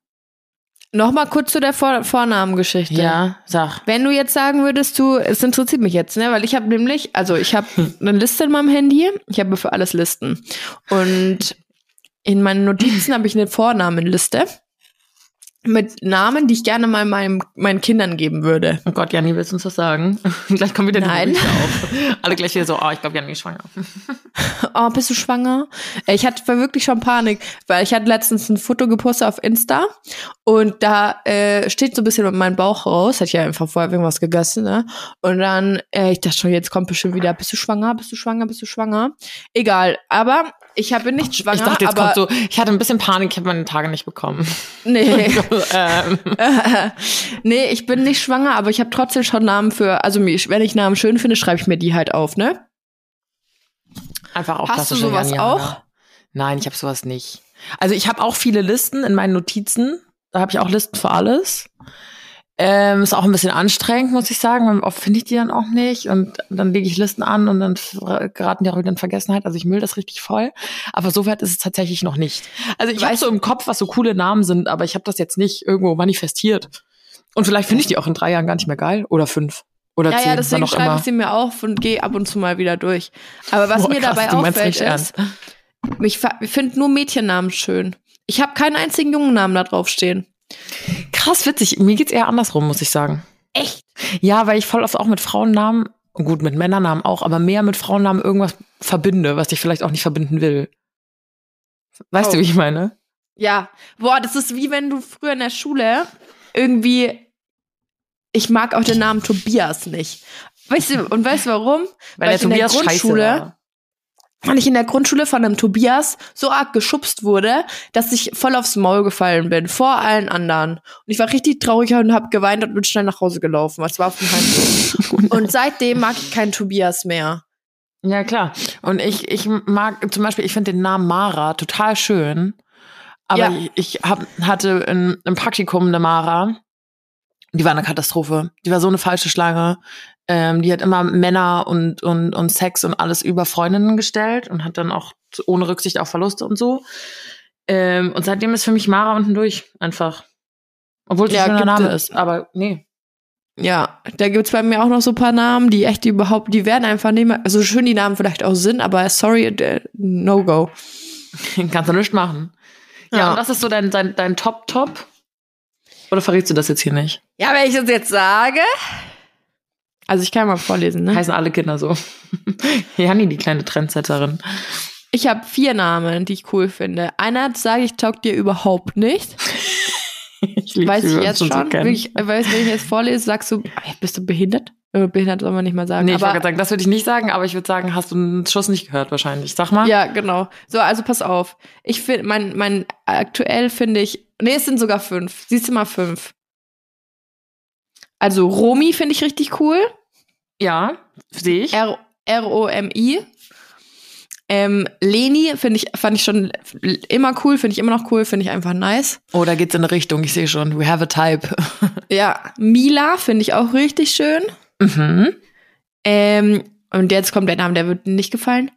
[SPEAKER 1] Nochmal kurz zu der Vor Vornamengeschichte.
[SPEAKER 2] Ja, sag.
[SPEAKER 1] Wenn du jetzt sagen würdest, du, es interessiert mich jetzt, ne, weil ich habe nämlich, also ich habe
[SPEAKER 2] Hm.
[SPEAKER 1] eine Liste in meinem Handy, ich habe für alles Listen und in meinen Notizen habe ich eine Vornamenliste mit Namen, die ich gerne mal meinem, meinen Kindern geben würde.
[SPEAKER 2] Oh Gott, Janni, willst du uns was sagen? gleich kommen wieder die
[SPEAKER 1] Nein.
[SPEAKER 2] Gerüchte auf. Alle gleich wieder so, oh, ich glaube, Janni ist schwanger.
[SPEAKER 1] Oh, bist du schwanger? Äh, Ich hatte wirklich schon Panik, weil ich hatte letztens ein Foto gepostet auf Insta und da äh, steht so ein bisschen mein Bauch raus. Hatte ich ja einfach vorher irgendwas gegessen, ne? Und dann, äh, ich dachte schon, jetzt kommt bestimmt wieder, bist du schwanger, bist du schwanger, bist du schwanger? Egal, aber ich habe nicht schwanger,
[SPEAKER 2] Ich dachte, jetzt
[SPEAKER 1] aber
[SPEAKER 2] kommt so, ich hatte ein bisschen Panik, ich habe meine Tage nicht bekommen.
[SPEAKER 1] nee.
[SPEAKER 2] ähm,
[SPEAKER 1] nee, ich bin nicht schwanger, aber ich habe trotzdem schon Namen für, also wenn ich Namen schön finde, schreibe ich mir die halt auf, ne?
[SPEAKER 2] einfach auch
[SPEAKER 1] Hast du sowas
[SPEAKER 2] Janni,
[SPEAKER 1] auch?
[SPEAKER 2] Hanna. Nein, ich habe sowas nicht. Also ich habe auch viele Listen in meinen Notizen. Da habe ich auch Listen für alles. Ähm, ist auch ein bisschen anstrengend, muss ich sagen. Oft finde ich die dann auch nicht. Und dann lege ich Listen an und dann geraten die auch wieder in Vergessenheit. Also ich müll das richtig voll. Aber so weit ist es tatsächlich noch nicht. Also ich weiß so im Kopf, was so coole Namen sind, aber ich habe das jetzt nicht irgendwo manifestiert. Und vielleicht finde ich die auch in drei Jahren gar nicht mehr geil. Oder fünf. Oder
[SPEAKER 1] Ja,
[SPEAKER 2] zehn.
[SPEAKER 1] ja, deswegen schreibe
[SPEAKER 2] immer.
[SPEAKER 1] ich sie mir auf und gehe ab und zu mal wieder durch. Aber was
[SPEAKER 2] Boah,
[SPEAKER 1] mir
[SPEAKER 2] krass,
[SPEAKER 1] dabei auffällt ist, ich, finde nur Mädchennamen schön. Ich habe keinen einzigen Jungennamen da drauf stehen.
[SPEAKER 2] Krass witzig. Mir geht's eher andersrum, muss ich sagen.
[SPEAKER 1] Echt?
[SPEAKER 2] Ja, weil ich voll oft auch mit Frauennamen, gut, mit Männernamen auch, aber mehr mit Frauennamen irgendwas verbinde, was ich vielleicht auch nicht verbinden will. Weißt
[SPEAKER 1] Oh.
[SPEAKER 2] du, wie ich meine?
[SPEAKER 1] Ja. Boah, das ist wie wenn du früher in der Schule irgendwie. Ich mag auch den Namen Tobias nicht. Weißt du, und weißt du warum?
[SPEAKER 2] Weil,
[SPEAKER 1] ich in der Grundschule. Weil ich in der Grundschule von einem Tobias so arg geschubst wurde, dass ich voll aufs Maul gefallen bin, vor allen anderen. Und ich war richtig traurig und habe geweint und bin schnell nach Hause gelaufen. Es war auf dem Heimweg. und seitdem mag ich keinen Tobias mehr.
[SPEAKER 2] Ja, klar. Und ich, ich mag zum Beispiel, ich finde den Namen Mara total schön. Aber
[SPEAKER 1] Ja.
[SPEAKER 2] ich, ich hab, hatte in, im Praktikum eine Mara. Die war eine Katastrophe. Die war so eine falsche Schlange. Ähm, die hat immer Männer und, und, und Sex und alles über Freundinnen gestellt und hat dann auch ohne Rücksicht auf Verluste und so. Ähm, und seitdem ist für mich Mara unten durch einfach. Obwohl es
[SPEAKER 1] Ja,
[SPEAKER 2] ein
[SPEAKER 1] gibt
[SPEAKER 2] Name
[SPEAKER 1] es-
[SPEAKER 2] ist. Aber nee.
[SPEAKER 1] Ja, da gibt's bei mir auch noch so ein paar Namen, die echt überhaupt, die werden einfach nicht mehr, also schön die Namen vielleicht auch sind, aber sorry, no go.
[SPEAKER 2] Kannst du nichts machen. Ja,
[SPEAKER 1] Ja.
[SPEAKER 2] und was ist so dein, dein, dein Top-Top? Oder verrätst du das jetzt hier nicht?
[SPEAKER 1] Ja, wenn ich das jetzt sage. Also ich kann mal vorlesen, ne?
[SPEAKER 2] Heißen alle Kinder so. Janni, die kleine Trendsetterin.
[SPEAKER 1] Ich habe vier Namen, die ich cool finde. Einer sage ich taugt dir überhaupt nicht.
[SPEAKER 2] Ich
[SPEAKER 1] Weiß ich jetzt
[SPEAKER 2] so
[SPEAKER 1] schon. Will ich, weiß, wenn ich jetzt vorlese, sagst du, ah, bist du behindert? Äh, Behindert soll man nicht mal sagen.
[SPEAKER 2] nee, ich wollte
[SPEAKER 1] aber
[SPEAKER 2] sagen, das würde ich nicht sagen, aber ich würde sagen, hast du einen Schuss nicht gehört wahrscheinlich. Sag mal.
[SPEAKER 1] ja, genau. So, also pass auf. Ich finde, mein, mein aktuell finde ich, nee, es sind sogar fünf. Siehst du mal fünf. Also Romi finde ich richtig cool.
[SPEAKER 2] Ja, sehe ich.
[SPEAKER 1] R-O-M-I. Ähm, Leni finde ich, fand ich schon immer cool, finde ich immer noch cool, finde ich einfach nice.
[SPEAKER 2] Oh, da geht's in eine Richtung, ich sehe schon. We have a type.
[SPEAKER 1] Ja, Mila finde ich auch richtig schön.
[SPEAKER 2] mhm.
[SPEAKER 1] Ähm, und jetzt kommt der Name, der wird nicht gefallen.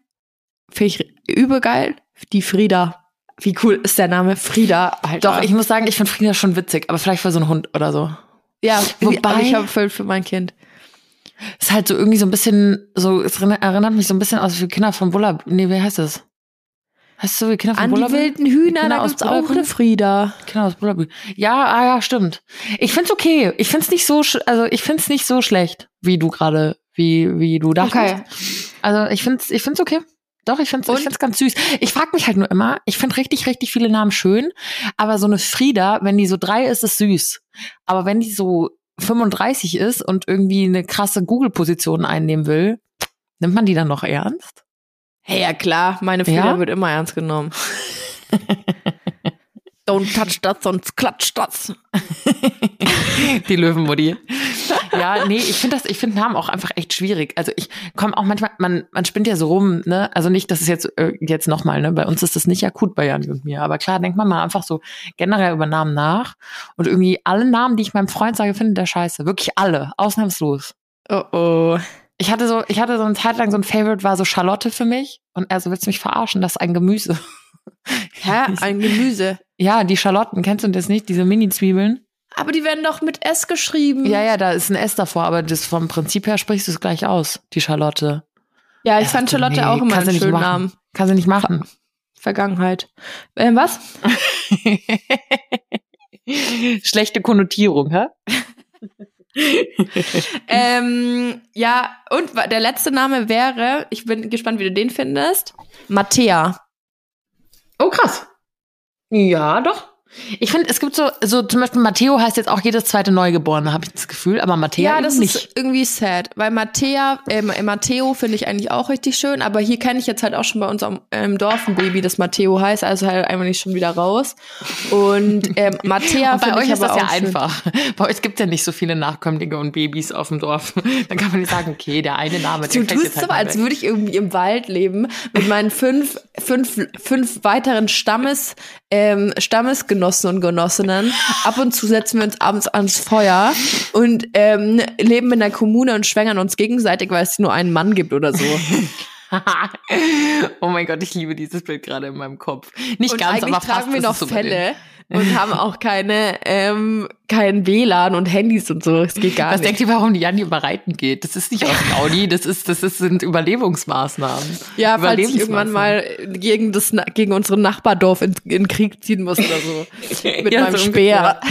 [SPEAKER 1] Finde ich übel geil. Die Frieda. Wie cool ist der Name? Frieda, Alter.
[SPEAKER 2] Doch, ich muss sagen, ich finde Frieda schon witzig, aber vielleicht für so einen Hund oder so.
[SPEAKER 1] Ja,
[SPEAKER 2] Wobei-
[SPEAKER 1] ich habe voll für mein Kind.
[SPEAKER 2] Ist halt so irgendwie so ein bisschen, so, es erinner- erinnert mich so ein bisschen aus wie Kinder von Bulla. Nee, wie heißt das? Heißt es so wie Kinder von
[SPEAKER 1] An die
[SPEAKER 2] Bullabü?
[SPEAKER 1] wilden Hühner,
[SPEAKER 2] Kinder
[SPEAKER 1] da gibt's auch eine Frieda.
[SPEAKER 2] Kinder aus Bullabü. Ja, ah, ja, stimmt. Ich find's okay. Ich find's nicht so, also ich find's nicht so schlecht, wie du gerade, wie, wie du dachtest.
[SPEAKER 1] Okay.
[SPEAKER 2] Also ich find's, ich find's okay. Doch, ich
[SPEAKER 1] Und?
[SPEAKER 2] find's ganz süß. Ich frag mich halt nur immer, ich find richtig, richtig viele Namen schön, aber so eine Frieda, wenn die so drei ist, ist süß. Aber wenn die so 35 ist und irgendwie eine krasse Google-Position einnehmen will, nimmt man die dann noch ernst?
[SPEAKER 1] Hey, ja klar, meine Frieda
[SPEAKER 2] Ja?
[SPEAKER 1] wird immer ernst genommen. Don't touch das, sonst klatscht das.
[SPEAKER 2] Die Löwenmutti. Ja, nee, ich finde das, ich finde Namen auch einfach echt schwierig. Also ich komme auch manchmal, man, man spinnt ja so rum, ne? Also nicht, das ist jetzt, äh, jetzt nochmal, ne? Bei uns ist das nicht akut bei Jan und mir. Aber klar, denkt man mal einfach so generell über Namen nach. Und irgendwie alle Namen, die ich meinem Freund sage, finde der scheiße. Wirklich alle. Ausnahmslos.
[SPEAKER 1] Oh oh.
[SPEAKER 2] Ich hatte so, ich hatte so eine Zeit lang so ein Favorite, war so Charlotte für mich. Und er so, willst du mich verarschen? Das ist ein Gemüse.
[SPEAKER 1] Hä? Ein Gemüse.
[SPEAKER 2] Ja, die Schalotten, kennst du das nicht? Diese Mini-Zwiebeln?
[SPEAKER 1] Aber die werden doch mit S geschrieben.
[SPEAKER 2] Ja, ja, da ist ein S davor, aber das vom Prinzip her sprichst du es gleich aus, die Charlotte.
[SPEAKER 1] Ja, ich fand Charlotte nee, auch immer einen schönen Namen.
[SPEAKER 2] Kann sie nicht machen.
[SPEAKER 1] Vergangenheit. Ähm, was?
[SPEAKER 2] Schlechte Konnotierung, hä?
[SPEAKER 1] ähm, ja, und der letzte Name wäre, ich bin gespannt, wie du den findest, Mattea.
[SPEAKER 2] Oh, krass. Ja, doch. Ich finde, es gibt so, so zum Beispiel Matteo heißt jetzt auch jedes zweite Neugeborene, habe ich das Gefühl, aber Mattea
[SPEAKER 1] Ja, das
[SPEAKER 2] nicht.
[SPEAKER 1] ist irgendwie sad, weil Mattea, äh, Matteo finde ich eigentlich auch richtig schön, aber hier kenne ich jetzt halt auch schon bei uns am ähm, Dorf ein Baby, das Matteo heißt, also halt einfach nicht schon wieder raus. Und ähm, Mattea
[SPEAKER 2] bei euch ist das ja
[SPEAKER 1] schön.
[SPEAKER 2] einfach. Bei euch gibt es ja nicht so viele Nachkömmlinge und Babys auf dem Dorf. Dann kann man nicht sagen, okay, der eine Name,
[SPEAKER 1] Du tust halt so, als würde ich irgendwie im Wald leben mit meinen fünf, fünf, fünf weiteren Stammes, ähm, Stammesgenossen und Genossinnen ab und zu setzen wir uns abends ans Feuer und ähm, leben in der Kommune und schwängern uns gegenseitig, weil es nur einen Mann gibt oder so.
[SPEAKER 2] oh mein Gott, ich liebe dieses Bild gerade in meinem Kopf. Nicht
[SPEAKER 1] und
[SPEAKER 2] ganz, aber fast.
[SPEAKER 1] tragen wir noch Fälle und haben auch keine ähm, kein WLAN und Handys und so. Es geht gar
[SPEAKER 2] Was
[SPEAKER 1] nicht.
[SPEAKER 2] denkt ihr, warum die Janni über Reiten geht? Das ist nicht aus dem Audi, das ist das ist, sind Überlebensmaßnahmen.
[SPEAKER 1] Ja, falls ich irgendwann mal gegen das gegen unsere Nachbardorf in, in Krieg ziehen muss oder so mit
[SPEAKER 2] Ja,
[SPEAKER 1] meinem
[SPEAKER 2] so
[SPEAKER 1] Speer.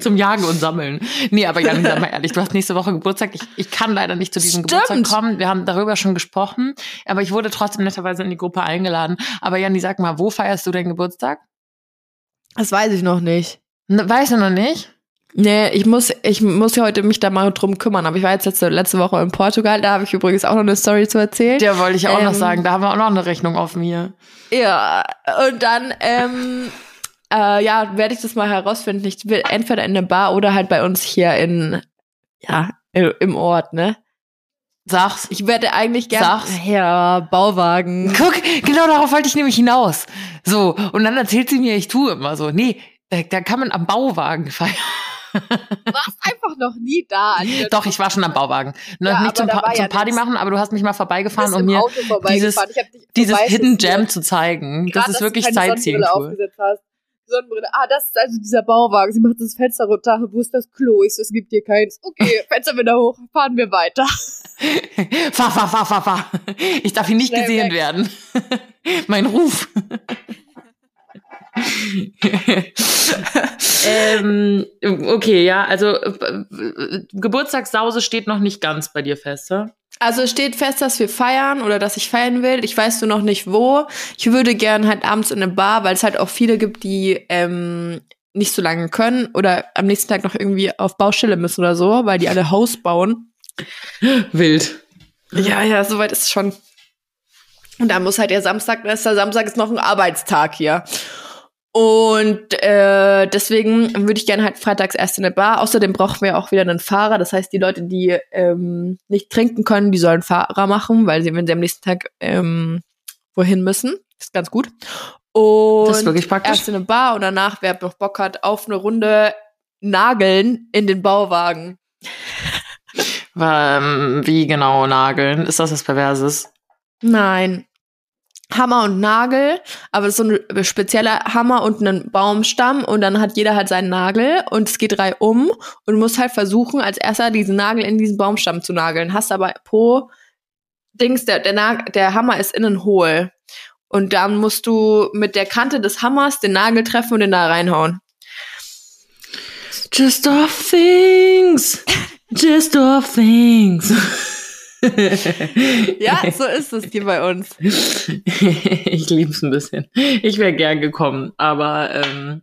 [SPEAKER 2] Zum Jagen und Sammeln. Nee, aber Janni, sag mal ehrlich, du hast nächste Woche Geburtstag. Ich, ich kann leider nicht zu diesem
[SPEAKER 1] Stimmt.
[SPEAKER 2] Geburtstag kommen. Wir haben darüber schon gesprochen, aber ich wurde trotzdem netterweise in die Gruppe eingeladen. Aber Janni, sag mal, wo feierst du deinen Geburtstag?
[SPEAKER 1] Das weiß ich noch nicht.
[SPEAKER 2] Weißt du noch nicht?
[SPEAKER 1] Nee, ich muss, ich muss ja heute mich da mal drum kümmern. Aber ich war jetzt letzte, letzte Woche in Portugal, da habe ich übrigens auch noch eine Story zu erzählen.
[SPEAKER 2] Ja, wollte ich auch noch
[SPEAKER 1] Ähm,
[SPEAKER 2] sagen. Da haben wir auch noch eine Rechnung offen hier.
[SPEAKER 1] Ja, und dann, ähm, äh, ja, werde ich das mal herausfinden. Ich will entweder in eine Bar oder halt bei uns hier in, ja, im Ort, ne?
[SPEAKER 2] Sag's.
[SPEAKER 1] Ich werde eigentlich gerne.
[SPEAKER 2] Sag's.
[SPEAKER 1] Ja, Bauwagen.
[SPEAKER 2] Guck, genau darauf wollte ich nämlich hinaus. So, und dann erzählt sie mir, ich tue immer so. Nee, da, da kann man am Bauwagen feiern.
[SPEAKER 1] warst einfach noch nie da.
[SPEAKER 2] Doch, ich war schon am Bauwagen. Noch
[SPEAKER 1] Ja,
[SPEAKER 2] nicht zum, Pa- zum
[SPEAKER 1] ja
[SPEAKER 2] Party machen, aber du hast mich mal vorbeigefahren, um mir dieses, dieses Hidden Gem zu zeigen. Das ist wirklich Sightseeing cool.
[SPEAKER 1] Sonnenbrille. Ah, das ist also dieser Bauwagen. Sie macht das Fenster runter. Wo ist das Klo? Ich so, es gibt hier keins. Okay, Fenster wieder hoch. Fahren wir weiter.
[SPEAKER 2] Fahr, fahr, fahr, fahr, fahr. Ich darf hier nicht
[SPEAKER 1] Schnell
[SPEAKER 2] gesehen
[SPEAKER 1] weg.
[SPEAKER 2] werden. mein Ruf. ähm, okay, ja, also äh, Geburtstagssause steht noch nicht ganz bei dir fest, ja?
[SPEAKER 1] Also es steht fest, dass wir feiern oder dass ich feiern will. Ich weiß nur noch nicht wo. Ich würde gern halt abends in eine Bar, weil es halt auch viele gibt, die ähm, nicht so lange können oder am nächsten Tag noch irgendwie auf Baustelle müssen oder so, weil die alle Haus bauen.
[SPEAKER 2] Wild.
[SPEAKER 1] Ja, ja, soweit ist es schon. Und da muss halt der Samstag, der Samstag ist noch ein Arbeitstag hier. Und äh, deswegen würde ich gerne halt freitags erst in eine Bar. Außerdem brauchen wir auch wieder einen Fahrer. Das heißt, die Leute, die ähm, nicht trinken können, die sollen Fahrer machen, weil sie, wenn sie am nächsten Tag ähm, wohin müssen, ist ganz gut. Und
[SPEAKER 2] Das ist wirklich praktisch.
[SPEAKER 1] erst in eine Bar und danach, wer noch Bock hat, auf eine Runde nageln in den Bauwagen.
[SPEAKER 2] Ähm, wie genau nageln? Ist das was Perverses?
[SPEAKER 1] Nein. Hammer und Nagel, aber so ein spezieller Hammer und einen Baumstamm und dann hat jeder halt seinen Nagel und es geht drei um und du musst halt versuchen, als erster diesen Nagel in diesen Baumstamm zu nageln. Hast aber pro Dings, der, der, Nag der Hammer ist innen hohl. Und dann musst du mit der Kante des Hammers den Nagel treffen und den da reinhauen.
[SPEAKER 2] Just off things. Just off things.
[SPEAKER 1] Ja, so ist es hier bei uns.
[SPEAKER 2] ich lieb's ein bisschen. Ich wäre gern gekommen, aber ähm,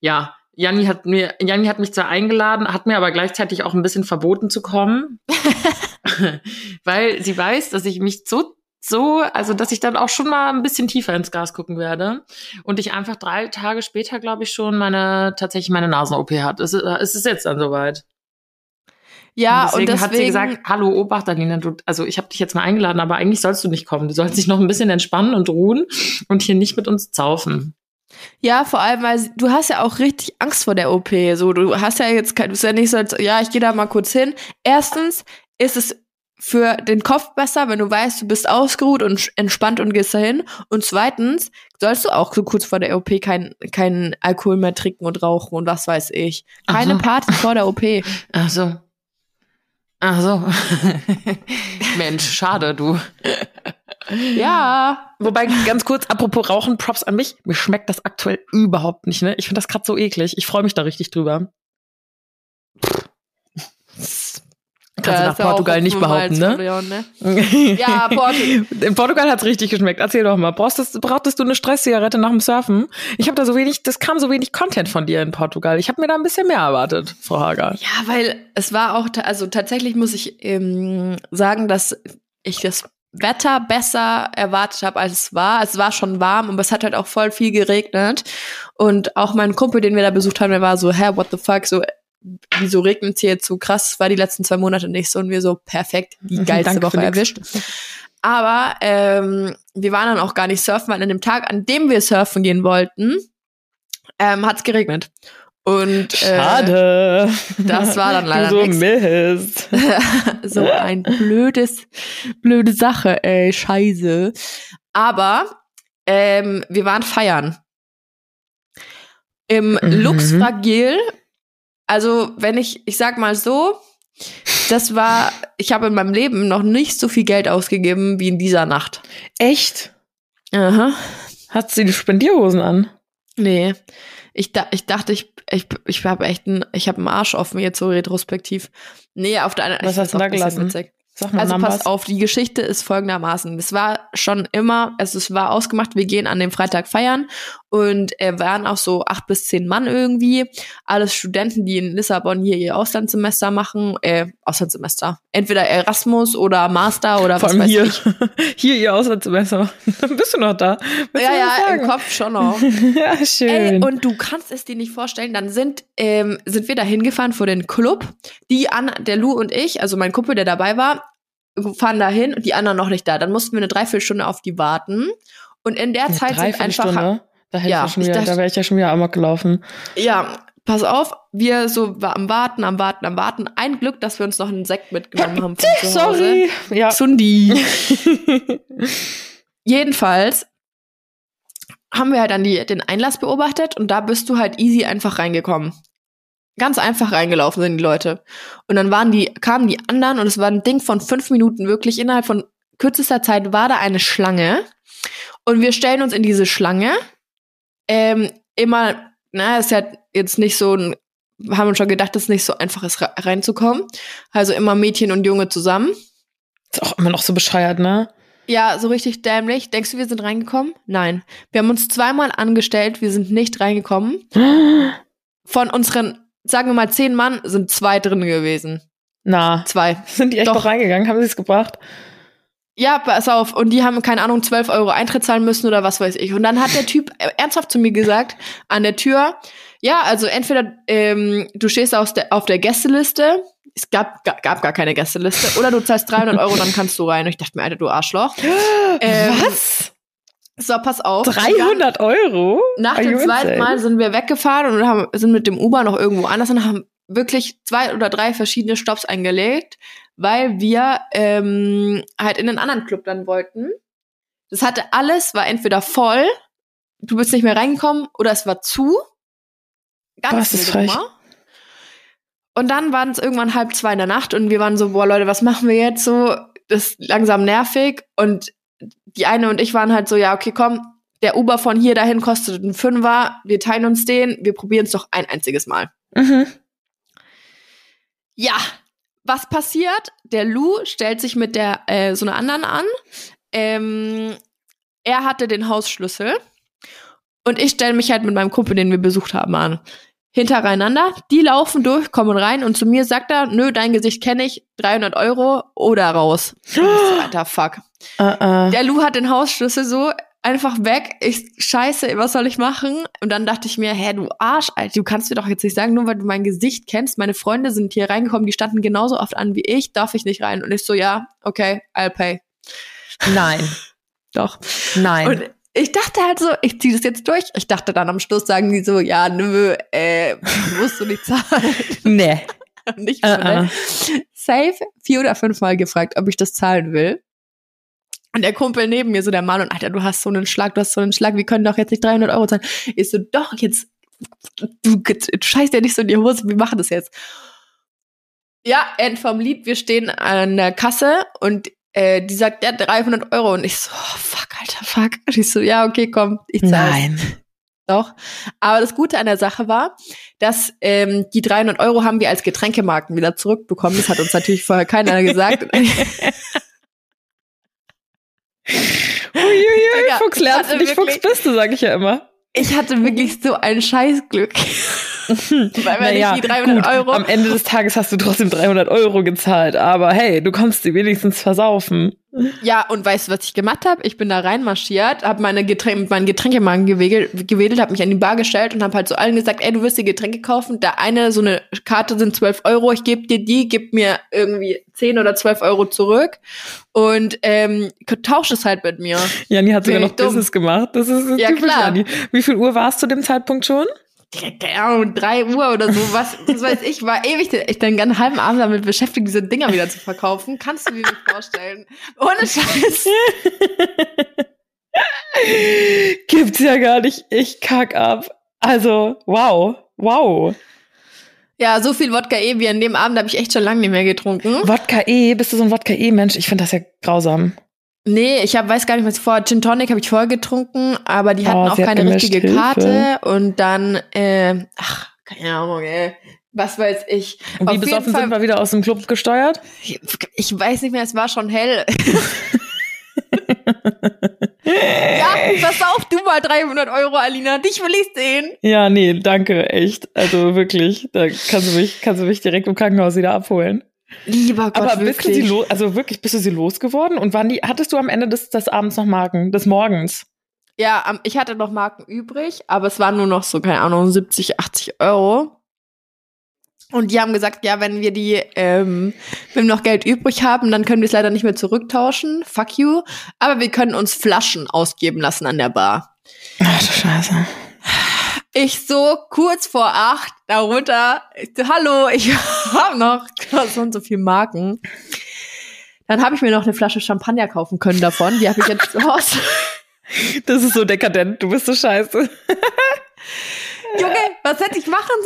[SPEAKER 2] ja, Janni hat mir, Janni hat mich zwar eingeladen, hat mir aber gleichzeitig auch ein bisschen verboten zu kommen, weil sie weiß, dass ich mich so so, also dass ich dann auch schon mal ein bisschen tiefer ins Gas gucken werde und ich einfach drei Tage später, glaube ich, schon meine tatsächlich meine Nasen-OP hat. Es, es ist jetzt dann soweit.
[SPEAKER 1] Ja,
[SPEAKER 2] und deswegen,
[SPEAKER 1] und deswegen
[SPEAKER 2] hat sie gesagt, hallo Obacht, Alina, du, also ich habe dich jetzt mal eingeladen, aber eigentlich sollst du nicht kommen. Du sollst dich noch ein bisschen entspannen und ruhen und hier nicht mit uns zaufen.
[SPEAKER 1] Ja, vor allem, weil du hast ja auch richtig Angst vor der OP. So, du hast ja jetzt kein, du bist ja nicht so, als, ja, ich gehe da mal kurz hin. Erstens ist es für den Kopf besser, wenn du weißt, du bist ausgeruht und entspannt und gehst dahin. Und zweitens sollst du auch so kurz vor der OP kein, kein Alkohol mehr trinken und rauchen und was weiß ich. Keine
[SPEAKER 2] so.
[SPEAKER 1] Party vor der OP.
[SPEAKER 2] Ach so. Ach so. Mensch, schade, du.
[SPEAKER 1] Ja.
[SPEAKER 2] Wobei, ganz kurz, apropos Rauchen, Props an mich. Mir schmeckt das aktuell überhaupt nicht, ne? Ich finde das gerade so eklig. Ich freue mich da richtig drüber. Kannst du nach Portugal nicht behaupten, ne?
[SPEAKER 1] ne? Ja, Portugal.
[SPEAKER 2] In Portugal hat's richtig geschmeckt. Erzähl doch mal. Brauchtest, brauchtest du eine Stresszigarette nach dem Surfen? Ich habe da so wenig, das kam so wenig Content von dir in Portugal. Ich habe mir da ein bisschen mehr erwartet, Frau Hager.
[SPEAKER 1] Ja, weil es war auch, also tatsächlich muss ich ähm, sagen, dass ich das Wetter besser erwartet habe, als es war. Es war schon warm, aber es hat halt auch voll viel geregnet. Und auch mein Kumpel, den wir da besucht haben, der war so, hä, what the fuck, so, wieso regnet es hier jetzt so krass? War die letzten zwei Monate nicht so und wir so, perfekt, die geilste
[SPEAKER 2] Danke
[SPEAKER 1] Woche erwischt. Aber ähm, wir waren dann auch gar nicht surfen, weil an dem Tag, an dem wir surfen gehen wollten, ähm, hat es geregnet. Und äh,
[SPEAKER 2] Schade.
[SPEAKER 1] das war dann leider
[SPEAKER 2] so
[SPEAKER 1] nix.
[SPEAKER 2] Mist.
[SPEAKER 1] so ein blödes, blöde Sache, ey, scheiße. Aber ähm, wir waren feiern. Im
[SPEAKER 2] Mhm.
[SPEAKER 1] Lux Fragil, also wenn ich, ich sag mal so, das war, ich habe in meinem Leben noch nicht so viel Geld ausgegeben wie in dieser Nacht.
[SPEAKER 2] Echt?
[SPEAKER 1] Aha.
[SPEAKER 2] Hat sie die Spendierhosen an?
[SPEAKER 1] Nee. Ich, da, ich dachte, ich, ich, ich habe echt einen, ich habe einen Arsch offen jetzt so retrospektiv. Nee, auf der einen
[SPEAKER 2] Was
[SPEAKER 1] ich
[SPEAKER 2] hast du da gelassen?
[SPEAKER 1] witzig.
[SPEAKER 2] Sag mal
[SPEAKER 1] Also
[SPEAKER 2] Numbers.
[SPEAKER 1] pass auf, die Geschichte ist folgendermaßen. Es war schon immer, also es war ausgemacht, wir gehen an dem Freitag feiern und äh, waren auch so acht bis zehn Mann irgendwie. Alles Studenten, die in Lissabon hier ihr Auslandssemester machen, äh, Auslandssemester. Entweder Erasmus oder Master oder
[SPEAKER 2] Vor
[SPEAKER 1] was weiß
[SPEAKER 2] hier.
[SPEAKER 1] ich.
[SPEAKER 2] Hier, ihr Auslandssemester. Bist du noch da? Willst
[SPEAKER 1] Ja, ja, im? Kopf schon noch.
[SPEAKER 2] ja, schön.
[SPEAKER 1] Ey, und du kannst es dir nicht vorstellen, dann sind, ähm, sind wir da hingefahren vor den Club. Die an, der Lou und ich, also mein Kumpel, der dabei war, fahren da hin und die anderen noch nicht da. Dann mussten wir eine Dreiviertelstunde auf die warten. Und in der
[SPEAKER 2] Eine
[SPEAKER 1] Zeit sind einfach.
[SPEAKER 2] Da, hätte
[SPEAKER 1] Ja,
[SPEAKER 2] ich ja schon
[SPEAKER 1] ich
[SPEAKER 2] wieder,
[SPEAKER 1] dachte-
[SPEAKER 2] da wäre ich ja schon wieder amok gelaufen.
[SPEAKER 1] Ja, pass auf, wir so am Warten, am Warten, am Warten. Ein Glück, dass wir uns noch einen Sekt mitgenommen haben. Von.
[SPEAKER 2] Sorry. Ja.
[SPEAKER 1] Sundi. Jedenfalls haben wir halt dann die, den Einlass beobachtet und da bist du halt easy einfach reingekommen. Ganz einfach reingelaufen sind die Leute. Und dann waren die, kamen die anderen und es war ein Ding von fünf Minuten, wirklich innerhalb von kürzester Zeit war da eine Schlange. Und wir stellen uns in diese Schlange. Ähm, immer, na, ist ja jetzt nicht so ein, haben uns schon gedacht, dass es nicht so einfach ist, re- reinzukommen. Also immer Mädchen und Junge zusammen.
[SPEAKER 2] Ist auch immer noch so bescheuert, ne?
[SPEAKER 1] Ja, so richtig dämlich. Denkst du, wir sind reingekommen? Nein. Wir haben uns zweimal angestellt, wir sind nicht reingekommen. Von unseren, sagen wir mal, zehn Mann sind zwei drin gewesen.
[SPEAKER 2] Na,
[SPEAKER 1] Zwei.
[SPEAKER 2] sind die echt
[SPEAKER 1] Doch.
[SPEAKER 2] noch reingegangen? Haben sie es gebracht?
[SPEAKER 1] Ja, pass auf. Und die haben, keine Ahnung, 12 Euro Eintritt zahlen müssen oder was weiß ich. Und dann hat der Typ ernsthaft zu mir gesagt, an der Tür, ja, also entweder ähm, du stehst auf der, auf der Gästeliste, es gab, gab, gab gar keine Gästeliste, oder du zahlst 300 Euro, dann kannst du rein. Und ich dachte mir, Alter, du Arschloch. Ähm,
[SPEAKER 2] Was?
[SPEAKER 1] So, pass auf. Und dann-
[SPEAKER 2] 300 Euro?
[SPEAKER 1] Nach dem zweiten? Mal sind wir weggefahren und haben, sind mit dem Uber noch irgendwo anders und haben wirklich zwei oder drei verschiedene Stops eingelegt, weil wir ähm, halt in einen anderen Club dann wollten. Das hatte alles, war entweder voll, du bist nicht mehr reingekommen, oder es war zu. Ganz
[SPEAKER 2] das.
[SPEAKER 1] Und dann waren es irgendwann halb zwei in der Nacht und wir waren so, boah Leute, was machen wir jetzt so? Das ist langsam nervig und die eine und ich waren halt so, ja, okay, komm, der Uber von hier dahin kostet einen Fünfer, wir teilen uns den, wir probieren es doch ein einziges Mal.
[SPEAKER 2] Mhm.
[SPEAKER 1] Ja, was passiert? Der Lou stellt sich mit der äh, so einer anderen an. Ähm, er hatte den Hausschlüssel und ich stelle mich halt mit meinem Kumpel, den wir besucht haben, an. Hintereinander. Die laufen durch, kommen rein und zu mir sagt er, nö, dein Gesicht kenne ich, 300 Euro oder raus. So, Alter, fuck.
[SPEAKER 2] Uh -uh.
[SPEAKER 1] Der Lou hat den Hausschlüssel so einfach weg. Ich scheiße, was soll ich machen? Und dann dachte ich mir, hä, du Arsch, Alter, du kannst mir doch jetzt nicht sagen, nur weil du mein Gesicht kennst. Meine Freunde sind hier reingekommen, die standen genauso oft an wie ich, darf ich nicht rein. Und ich so, ja, okay, I'll pay.
[SPEAKER 2] Nein.
[SPEAKER 1] Doch.
[SPEAKER 2] Nein.
[SPEAKER 1] Und ich dachte halt so, ich ziehe das jetzt durch. Ich dachte dann am Schluss sagen die so, ja, nö, äh, musst du nicht zahlen.
[SPEAKER 2] nee.
[SPEAKER 1] nicht so, ne? Safe vier oder fünfmal gefragt, ob ich das zahlen will. Und der Kumpel neben mir, so der Mann, und Alter, du hast so einen Schlag, du hast so einen Schlag, wir können doch jetzt nicht 300 Euro zahlen. Ich so, doch, jetzt, du, du scheißt ja nicht so in die Hose, wir machen das jetzt. Ja, End vom Lied, wir stehen an der Kasse und äh, die sagt, ja, 300 Euro. Und ich so, oh, fuck, alter, fuck. Und ich so, ja, okay, komm, ich zahl's.
[SPEAKER 2] Nein.
[SPEAKER 1] Doch. Aber das Gute an der Sache war, dass ähm, die 300 Euro haben wir als Getränkemarken wieder zurückbekommen. Das hat uns natürlich vorher keiner gesagt.
[SPEAKER 2] Uiuiui,
[SPEAKER 1] Digga,
[SPEAKER 2] Fuchs lernst du nicht, Fuchs bist du, sag ich ja immer.
[SPEAKER 1] Ich hatte wirklich so ein Scheißglück. Weil wenn
[SPEAKER 2] Naja,
[SPEAKER 1] ich die 300
[SPEAKER 2] gut,
[SPEAKER 1] Euro.
[SPEAKER 2] am Ende des Tages hast du trotzdem 300 Euro gezahlt, aber hey, du konntest sie wenigstens versaufen.
[SPEAKER 1] Ja, und weißt du, was ich gemacht habe? Ich bin da reinmarschiert, habe meine Getränke, mit meinen Getränkemarken gewedelt, gewedelt habe mich an die Bar gestellt und habe halt zu allen gesagt, ey, du wirst dir Getränke kaufen. Der eine, so eine Karte sind 12 Euro, ich gebe dir die, gib mir irgendwie 10 oder 12 Euro zurück und ähm, tausch es halt mit mir.
[SPEAKER 2] Janni hat sogar noch
[SPEAKER 1] dumm?
[SPEAKER 2] Business gemacht. Das ist
[SPEAKER 1] Ja,
[SPEAKER 2] typisch
[SPEAKER 1] klar.
[SPEAKER 2] Janni. Wie viel Uhr war es zu dem Zeitpunkt schon?
[SPEAKER 1] Direkt, keine Ahnung, drei Uhr oder so, was, was weiß ich, war ewig, ich den ganzen halben Abend damit beschäftigt, diese Dinger wieder zu verkaufen. Kannst du dir nicht vorstellen? Ohne Scheiß.
[SPEAKER 2] Gibt's ja gar nicht. Ich kack ab. Also, wow. Wow.
[SPEAKER 1] Ja, so viel Wodka E wie an dem Abend habe ich echt schon lange nicht mehr getrunken.
[SPEAKER 2] Wodka E, bist du so ein Wodka E-Mensch? Ich finde das ja grausam.
[SPEAKER 1] Nee, ich hab, weiß gar nicht, was ich vorher. Gin Tonic habe ich vorher getrunken, aber die hatten
[SPEAKER 2] Oh,
[SPEAKER 1] auch keine richtige
[SPEAKER 2] Hilfe.
[SPEAKER 1] Karte. Und dann, äh, ach, keine Ahnung, ey. Was weiß ich.
[SPEAKER 2] Und wie
[SPEAKER 1] Auf
[SPEAKER 2] besoffen
[SPEAKER 1] jeden Fall-
[SPEAKER 2] sind wir wieder aus dem Club gesteuert?
[SPEAKER 1] Ich, ich weiß nicht mehr, es war schon hell. ja, pass auf, du mal 300 Euro, Alina. Dich will ich sehen.
[SPEAKER 2] Ja, nee, danke, echt. Also wirklich, da kannst du mich, kannst du mich direkt im Krankenhaus wieder abholen.
[SPEAKER 1] Lieber Gott,
[SPEAKER 2] Aber bist du
[SPEAKER 1] wirklich.
[SPEAKER 2] sie los, also wirklich, bist du sie losgeworden? Und wann die, hattest du am Ende des, des Abends noch Marken, des Morgens?
[SPEAKER 1] Ja, ich hatte noch Marken übrig, aber es waren nur noch so, keine Ahnung, 70, 80 Euro. Und die haben gesagt, ja, wenn wir die, ähm, wenn wir noch Geld übrig haben, dann können wir es leider nicht mehr zurücktauschen. Fuck you. Aber wir können uns Flaschen ausgeben lassen an der Bar.
[SPEAKER 2] Ach du Scheiße.
[SPEAKER 1] Ich so kurz vor acht, darunter, hallo, ich habe noch so und so viel Marken. Dann habe ich mir noch eine Flasche Champagner kaufen können davon. Die habe ich jetzt zu Hause.
[SPEAKER 2] Das ist so dekadent, du bist so scheiße.
[SPEAKER 1] Junge, was hätte ich machen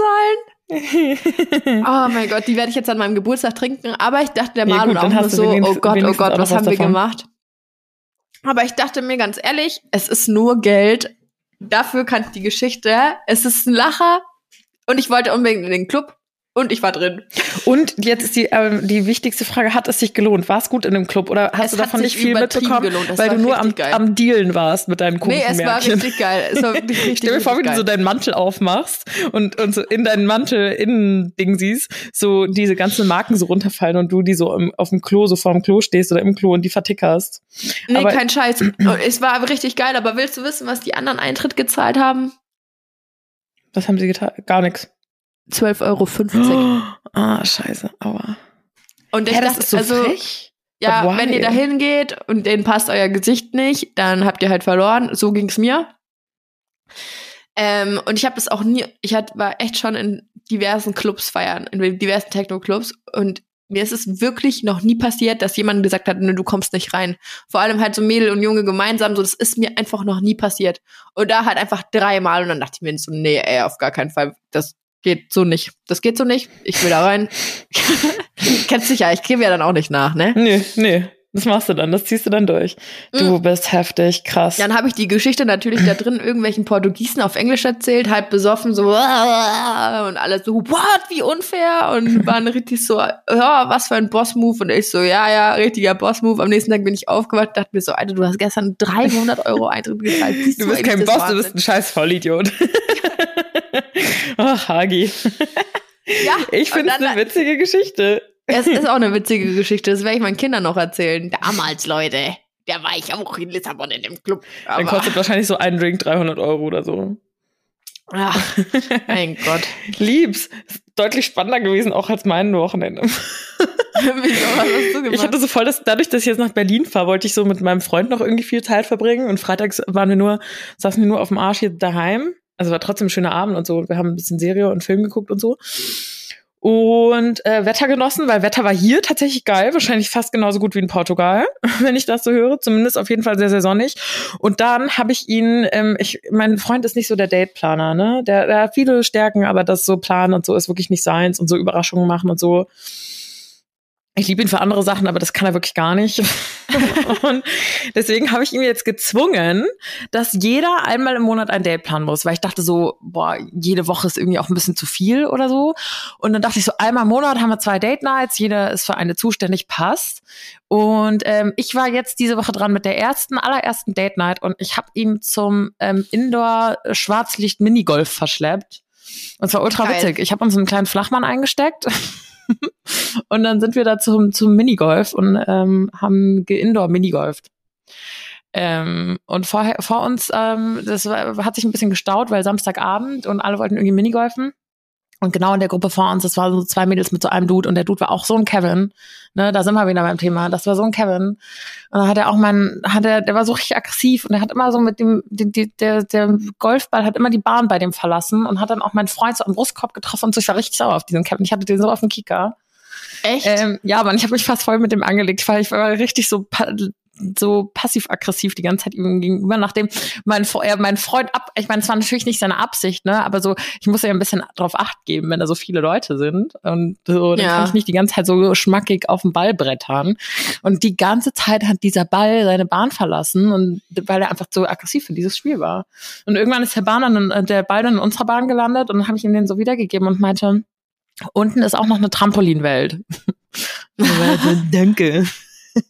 [SPEAKER 1] sollen? Oh mein Gott, die werde ich jetzt an meinem Geburtstag trinken. Aber ich dachte der Marlon auch nur so, oh Gott, oh Gott, was haben
[SPEAKER 2] was
[SPEAKER 1] wir
[SPEAKER 2] davon.
[SPEAKER 1] gemacht? Aber ich dachte mir ganz ehrlich, es ist nur Geld. Dafür kann ich die Geschichte. Es ist ein Lacher. Und ich wollte unbedingt in den Club. Und ich war drin.
[SPEAKER 2] Und jetzt ist die, ähm, die wichtigste Frage, hat es sich gelohnt? War es gut in dem Club oder hast
[SPEAKER 1] Es
[SPEAKER 2] du davon nicht viel mitbekommen,
[SPEAKER 1] gelohnt.
[SPEAKER 2] Weil du nur am,
[SPEAKER 1] geil.
[SPEAKER 2] am Dealen warst mit deinen
[SPEAKER 1] Nee,
[SPEAKER 2] komischen
[SPEAKER 1] es war richtig geil. Es war richtig,
[SPEAKER 2] Stell dir vor, wie du so deinen Mantel aufmachst und, und so in deinen Mantel innen Ding siehst, so diese ganzen Marken so runterfallen und du die so im, auf dem Klo, so vor dem Klo stehst oder im Klo und die vertickerst.
[SPEAKER 1] Nee,
[SPEAKER 2] aber-
[SPEAKER 1] kein Scheiß. Und es war richtig geil. Aber willst du wissen, was die anderen Eintritt gezahlt haben?
[SPEAKER 2] Was haben sie getan? Gar nichts.
[SPEAKER 1] 12,50 Euro.
[SPEAKER 2] ah, scheiße, aua.
[SPEAKER 1] Und ich
[SPEAKER 2] Ja, das
[SPEAKER 1] dachte,
[SPEAKER 2] ist so
[SPEAKER 1] also,
[SPEAKER 2] frech.
[SPEAKER 1] ja,
[SPEAKER 2] why?
[SPEAKER 1] wenn ihr da hingeht und denen passt euer Gesicht nicht, dann habt ihr halt verloren. So ging's mir. Ähm, und ich habe das auch nie, ich hat, war echt schon in diversen Clubs feiern, in diversen Techno-Clubs. Und mir ist es wirklich noch nie passiert, dass jemand gesagt hat, nö, du kommst nicht rein. Vor allem halt so Mädel und Junge gemeinsam, so, das ist mir einfach noch nie passiert. Und da halt einfach dreimal und dann dachte ich mir so, nee, ey, auf gar keinen Fall. Das geht so nicht. Das geht so nicht. Ich will da rein. Kennst dich ja, ich gebe ja dann auch nicht nach, ne?
[SPEAKER 2] Nee, nee. Das machst du dann, das ziehst du dann durch. Du
[SPEAKER 1] Mm.
[SPEAKER 2] bist heftig, krass.
[SPEAKER 1] Dann habe ich die Geschichte natürlich da drin irgendwelchen Portugiesen auf Englisch erzählt, halb besoffen, so und alle so, what, wie unfair und waren richtig so, ja, was für ein Boss-Move und ich so, ja, ja, richtiger Boss-Move. Am nächsten Tag bin ich aufgewacht, dachte mir so, Alter, du hast gestern 300 Euro Eintritt gezahlt.
[SPEAKER 2] Du bist kein Boss, du bist
[SPEAKER 1] Wahnsinn?
[SPEAKER 2] ein scheiß Vollidiot. Ach, Hagi.
[SPEAKER 1] Ja,
[SPEAKER 2] Ich finde es eine witzige Geschichte.
[SPEAKER 1] Es ist auch eine witzige Geschichte, das werde ich meinen Kindern noch erzählen. Damals, Leute, da war ich auch in Lissabon in dem Club.
[SPEAKER 2] Dann kostet wahrscheinlich so ein Drink 300 Euro oder so.
[SPEAKER 1] ach, mein Gott.
[SPEAKER 2] Liebs. Ist deutlich spannender gewesen, auch als mein Wochenende. Ich hatte so voll das, dadurch, dass ich jetzt nach Berlin fahre, wollte ich so mit meinem Freund noch irgendwie viel Zeit verbringen und freitags waren wir nur, saßen wir nur auf dem Arsch hier daheim. Also war trotzdem ein schöner Abend und so. Wir haben ein bisschen Serie und Film geguckt und so. Und äh, Wetter genossen, weil Wetter war hier tatsächlich geil, wahrscheinlich fast genauso gut wie in Portugal, wenn ich das so höre. Zumindest auf jeden Fall sehr, sehr sonnig. Und dann habe ich ihn, ähm, ich, mein Freund ist nicht so der Dateplaner, ne? Der, der hat viele Stärken, aber das so planen und so ist wirklich nicht seins und so Überraschungen machen und so. Ich liebe ihn für andere Sachen, aber das kann er wirklich gar nicht. und deswegen habe ich ihn jetzt gezwungen, dass jeder einmal im Monat ein Date planen muss, weil ich dachte so, boah, jede Woche ist irgendwie auch ein bisschen zu viel oder so. Und dann dachte ich so, einmal im Monat haben wir zwei Date Nights, jeder ist für eine zuständig, passt. Und ähm, ich war jetzt diese Woche dran mit der ersten, allerersten Date Night und ich habe ihn zum ähm, Indoor Schwarzlicht Minigolf verschleppt. Und zwar ultra
[SPEAKER 1] Geil.
[SPEAKER 2] witzig. Ich habe uns einen kleinen Flachmann eingesteckt. Und dann sind wir da zum, zum Minigolf und ähm, haben geindoor minigolft. Ähm, und vorher, vor uns, ähm, das war, hat sich ein bisschen gestaut, weil Samstagabend und alle wollten irgendwie Minigolfen. Und genau in der Gruppe vor uns, das waren so zwei Mädels mit so einem Dude und der Dude war auch so ein Kevin. Ne, da sind wir wieder beim Thema. Das war so ein Kevin. Und dann hat er auch mein, hat er, der war so richtig aggressiv und er hat immer so mit dem, die, die, der, der Golfball hat immer die Bahn bei dem verlassen und hat dann auch meinen Freund so am Brustkorb getroffen und so. Ich war richtig sauer auf diesen Kevin. Ich hatte den so auf dem Kicker.
[SPEAKER 1] Echt?
[SPEAKER 2] Ähm, ja, aber ich habe mich fast voll mit dem angelegt, weil ich war richtig so so passiv-aggressiv die ganze Zeit ihm gegenüber, nachdem mein, er, mein Freund ab, ich meine, es war natürlich nicht seine Absicht, ne, aber so, ich muss ja ein bisschen drauf acht geben, wenn da so viele Leute sind und so, dann
[SPEAKER 1] Ja.
[SPEAKER 2] kann ich nicht die ganze Zeit so schmackig auf dem Ball brettern und die ganze Zeit hat dieser Ball seine Bahn verlassen und weil er einfach so aggressiv für dieses Spiel war und irgendwann ist der Bahn dann, äh, der Ball dann in unserer Bahn gelandet und dann habe ich ihm den so wiedergegeben und meinte, unten ist auch noch eine Trampolinwelt. Danke.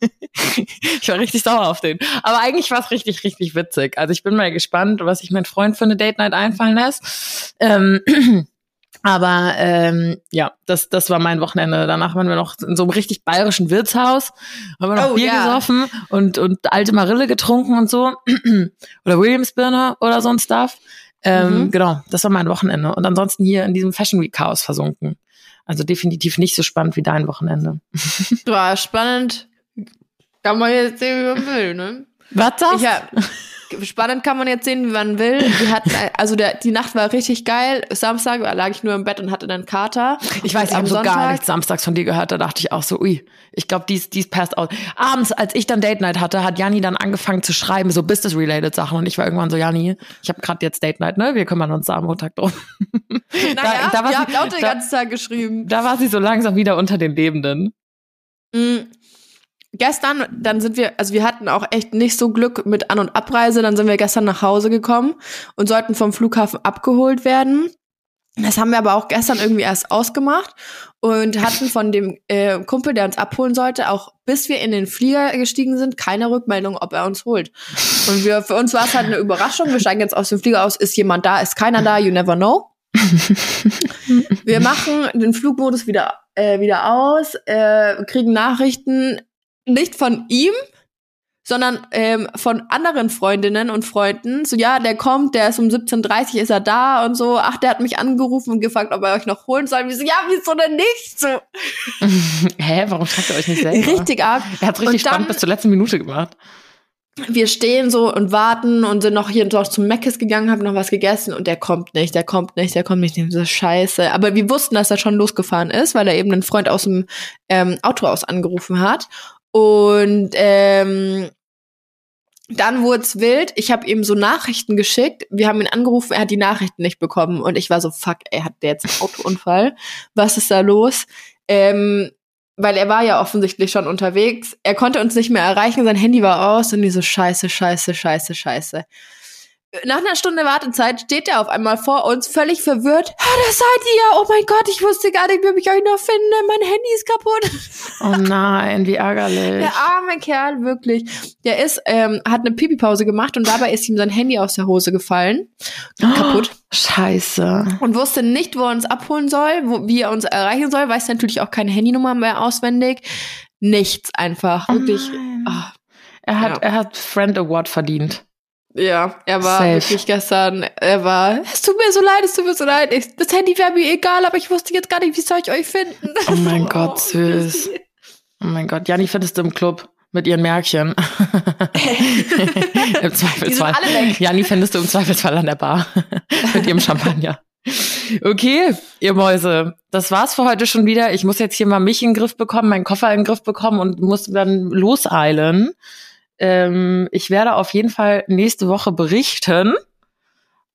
[SPEAKER 2] ich war richtig sauer auf den. Aber eigentlich war es richtig, richtig witzig. Also ich bin mal gespannt, was sich mein Freund für eine Date Night einfallen lässt. Ähm, aber ähm, ja, das, das war mein Wochenende. Danach waren wir noch in so einem richtig bayerischen Wirtshaus, haben wir noch
[SPEAKER 1] Oh,
[SPEAKER 2] Bier
[SPEAKER 1] ja.
[SPEAKER 2] gesoffen und, und alte Marille getrunken und so. oder Williamsbirne oder so ein Stuff. Ähm,
[SPEAKER 1] Mhm.
[SPEAKER 2] Genau, das war mein Wochenende. Und ansonsten hier in diesem Fashion Week Chaos versunken. Also definitiv nicht so spannend wie dein Wochenende.
[SPEAKER 1] War spannend. Kann man jetzt sehen, wie man will, ne?
[SPEAKER 2] Was
[SPEAKER 1] Ich hab, spannend kann man jetzt sehen, wie man will. Die hatten, also der, die Nacht war richtig geil. Samstag lag ich nur im Bett und hatte dann Kater.
[SPEAKER 2] Ich weiß, ich habe so gar nichts samstags von dir gehört. Da dachte ich auch so, ui, ich glaube, dies, dies passt aus. Abends, als ich dann Date Night hatte, hat Janni dann angefangen zu schreiben, so Business-related Sachen. Und ich war irgendwann so, Janni, ich habe gerade jetzt Date Night, ne? Wir kümmern uns da am Montag drum.
[SPEAKER 1] Naja,
[SPEAKER 2] da war
[SPEAKER 1] ihr
[SPEAKER 2] sie-
[SPEAKER 1] habt auch den
[SPEAKER 2] da-
[SPEAKER 1] ganzen Tag geschrieben.
[SPEAKER 2] Da war sie so langsam wieder unter den Lebenden.
[SPEAKER 1] Mhm. Gestern, dann sind wir, also wir hatten auch echt nicht so Glück mit An- und Abreise. Dann sind wir gestern nach Hause gekommen und sollten vom Flughafen abgeholt werden. Das haben wir aber auch gestern irgendwie erst ausgemacht und hatten von dem äh, Kumpel, der uns abholen sollte, auch bis wir in den Flieger gestiegen sind, keine Rückmeldung, ob er uns holt. Und wir, für uns war es halt eine Überraschung. Wir steigen jetzt aus dem Flieger aus, ist jemand da, ist keiner da, you never know. Wir machen den Flugmodus wieder, äh, wieder aus, äh, kriegen Nachrichten nicht von ihm, sondern ähm, von anderen Freundinnen und Freunden. So, ja, der kommt, der ist um 17.30 Uhr ist er da und so. Ach, der hat mich angerufen und gefragt, ob er euch noch holen soll. Und wir so, ja, wieso denn nicht? So,
[SPEAKER 2] Hä, warum schreibt ihr euch nicht selber?
[SPEAKER 1] richtig arg.
[SPEAKER 2] Er hat's richtig
[SPEAKER 1] Und dann-
[SPEAKER 2] spannend bis zur letzten Minute gemacht.
[SPEAKER 1] wir stehen so und warten und sind noch hier noch zum Meckes gegangen, haben noch was gegessen und der kommt nicht, der kommt nicht, der kommt nicht. Ich So scheiße. Aber wir wussten, dass er schon losgefahren ist, weil er eben einen Freund aus dem ähm, Auto aus angerufen hat. Und ähm, dann wurde es wild. Ich habe ihm so Nachrichten geschickt. Wir haben ihn angerufen, er hat die Nachrichten nicht bekommen. Und ich war so, fuck, ey, hat jetzt einen Autounfall? Was ist da los? Ähm, weil er war ja offensichtlich schon unterwegs. Er konnte uns nicht mehr erreichen, sein Handy war aus und die so scheiße, scheiße, scheiße, scheiße. Nach einer Stunde Wartezeit steht er auf einmal vor uns, völlig verwirrt. Ah, da seid ihr! Oh mein Gott, ich wusste gar nicht, wie ich euch noch finde. Mein Handy ist kaputt.
[SPEAKER 2] Oh nein, wie ärgerlich.
[SPEAKER 1] Der arme Kerl, wirklich. Der ist, ähm, hat eine Pipi-Pause gemacht und dabei ist ihm sein Handy aus der Hose gefallen. kaputt.
[SPEAKER 2] Scheiße.
[SPEAKER 1] Und wusste nicht, wo er uns abholen soll, wo, wie er uns erreichen soll. Weiß natürlich auch keine Handynummer mehr auswendig. Nichts einfach.
[SPEAKER 2] Oh
[SPEAKER 1] Wirklich.
[SPEAKER 2] nein.
[SPEAKER 1] ah.
[SPEAKER 2] Er hat,
[SPEAKER 1] Ja.
[SPEAKER 2] er hat Friend Award verdient.
[SPEAKER 1] Ja, er war
[SPEAKER 2] Safe.
[SPEAKER 1] wirklich gestern, er war, es tut mir so leid, es tut mir so leid. Ich, das Handy wäre mir egal, aber ich wusste jetzt gar nicht, wie soll ich euch finden.
[SPEAKER 2] Oh mein Gott, süß. Oh mein Gott, Janni findest du im Club mit ihren Märkchen. Im Zweifelsfall.
[SPEAKER 1] alle weg.
[SPEAKER 2] Janni findest du im Zweifelsfall an der Bar mit ihrem Champagner. Okay, ihr Mäuse, das war's für heute schon wieder. Ich muss jetzt hier mal mich in den Griff bekommen, meinen Koffer in den Griff bekommen und muss dann loseilen. Ähm, ich werde auf jeden Fall nächste Woche berichten.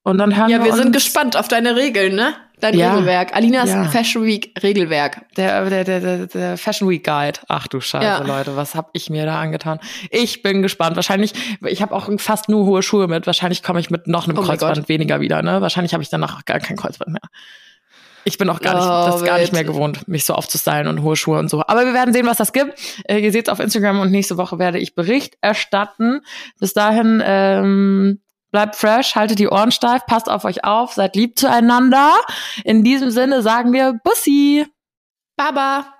[SPEAKER 2] Und dann hören
[SPEAKER 1] Ja, wir
[SPEAKER 2] uns
[SPEAKER 1] sind gespannt auf deine Regeln, ne? Dein
[SPEAKER 2] Ja.
[SPEAKER 1] Regelwerk. Alinas
[SPEAKER 2] Ja.
[SPEAKER 1] Fashion Week Regelwerk.
[SPEAKER 2] Der, der, der, der, Fashion Week Guide. Ach du Scheiße,
[SPEAKER 1] Ja.
[SPEAKER 2] Leute, was hab ich mir da angetan? Ich bin gespannt. Wahrscheinlich, ich habe auch fast nur hohe Schuhe mit. Wahrscheinlich komme ich mit noch einem
[SPEAKER 1] Oh
[SPEAKER 2] Kreuzband weniger wieder. Ne? Wahrscheinlich habe ich danach auch gar kein Kreuzband mehr. Ich bin auch gar nicht,
[SPEAKER 1] Oh,
[SPEAKER 2] das gar nicht mehr gewohnt, mich so aufzustylen und hohe Schuhe und so. Aber wir werden sehen, was das gibt. Äh, ihr seht's auf Instagram und nächste Woche werde ich Bericht erstatten. Bis dahin ähm, bleibt fresh, haltet die Ohren steif, passt auf euch auf, seid lieb zueinander. In diesem Sinne sagen wir Bussi.
[SPEAKER 1] Baba.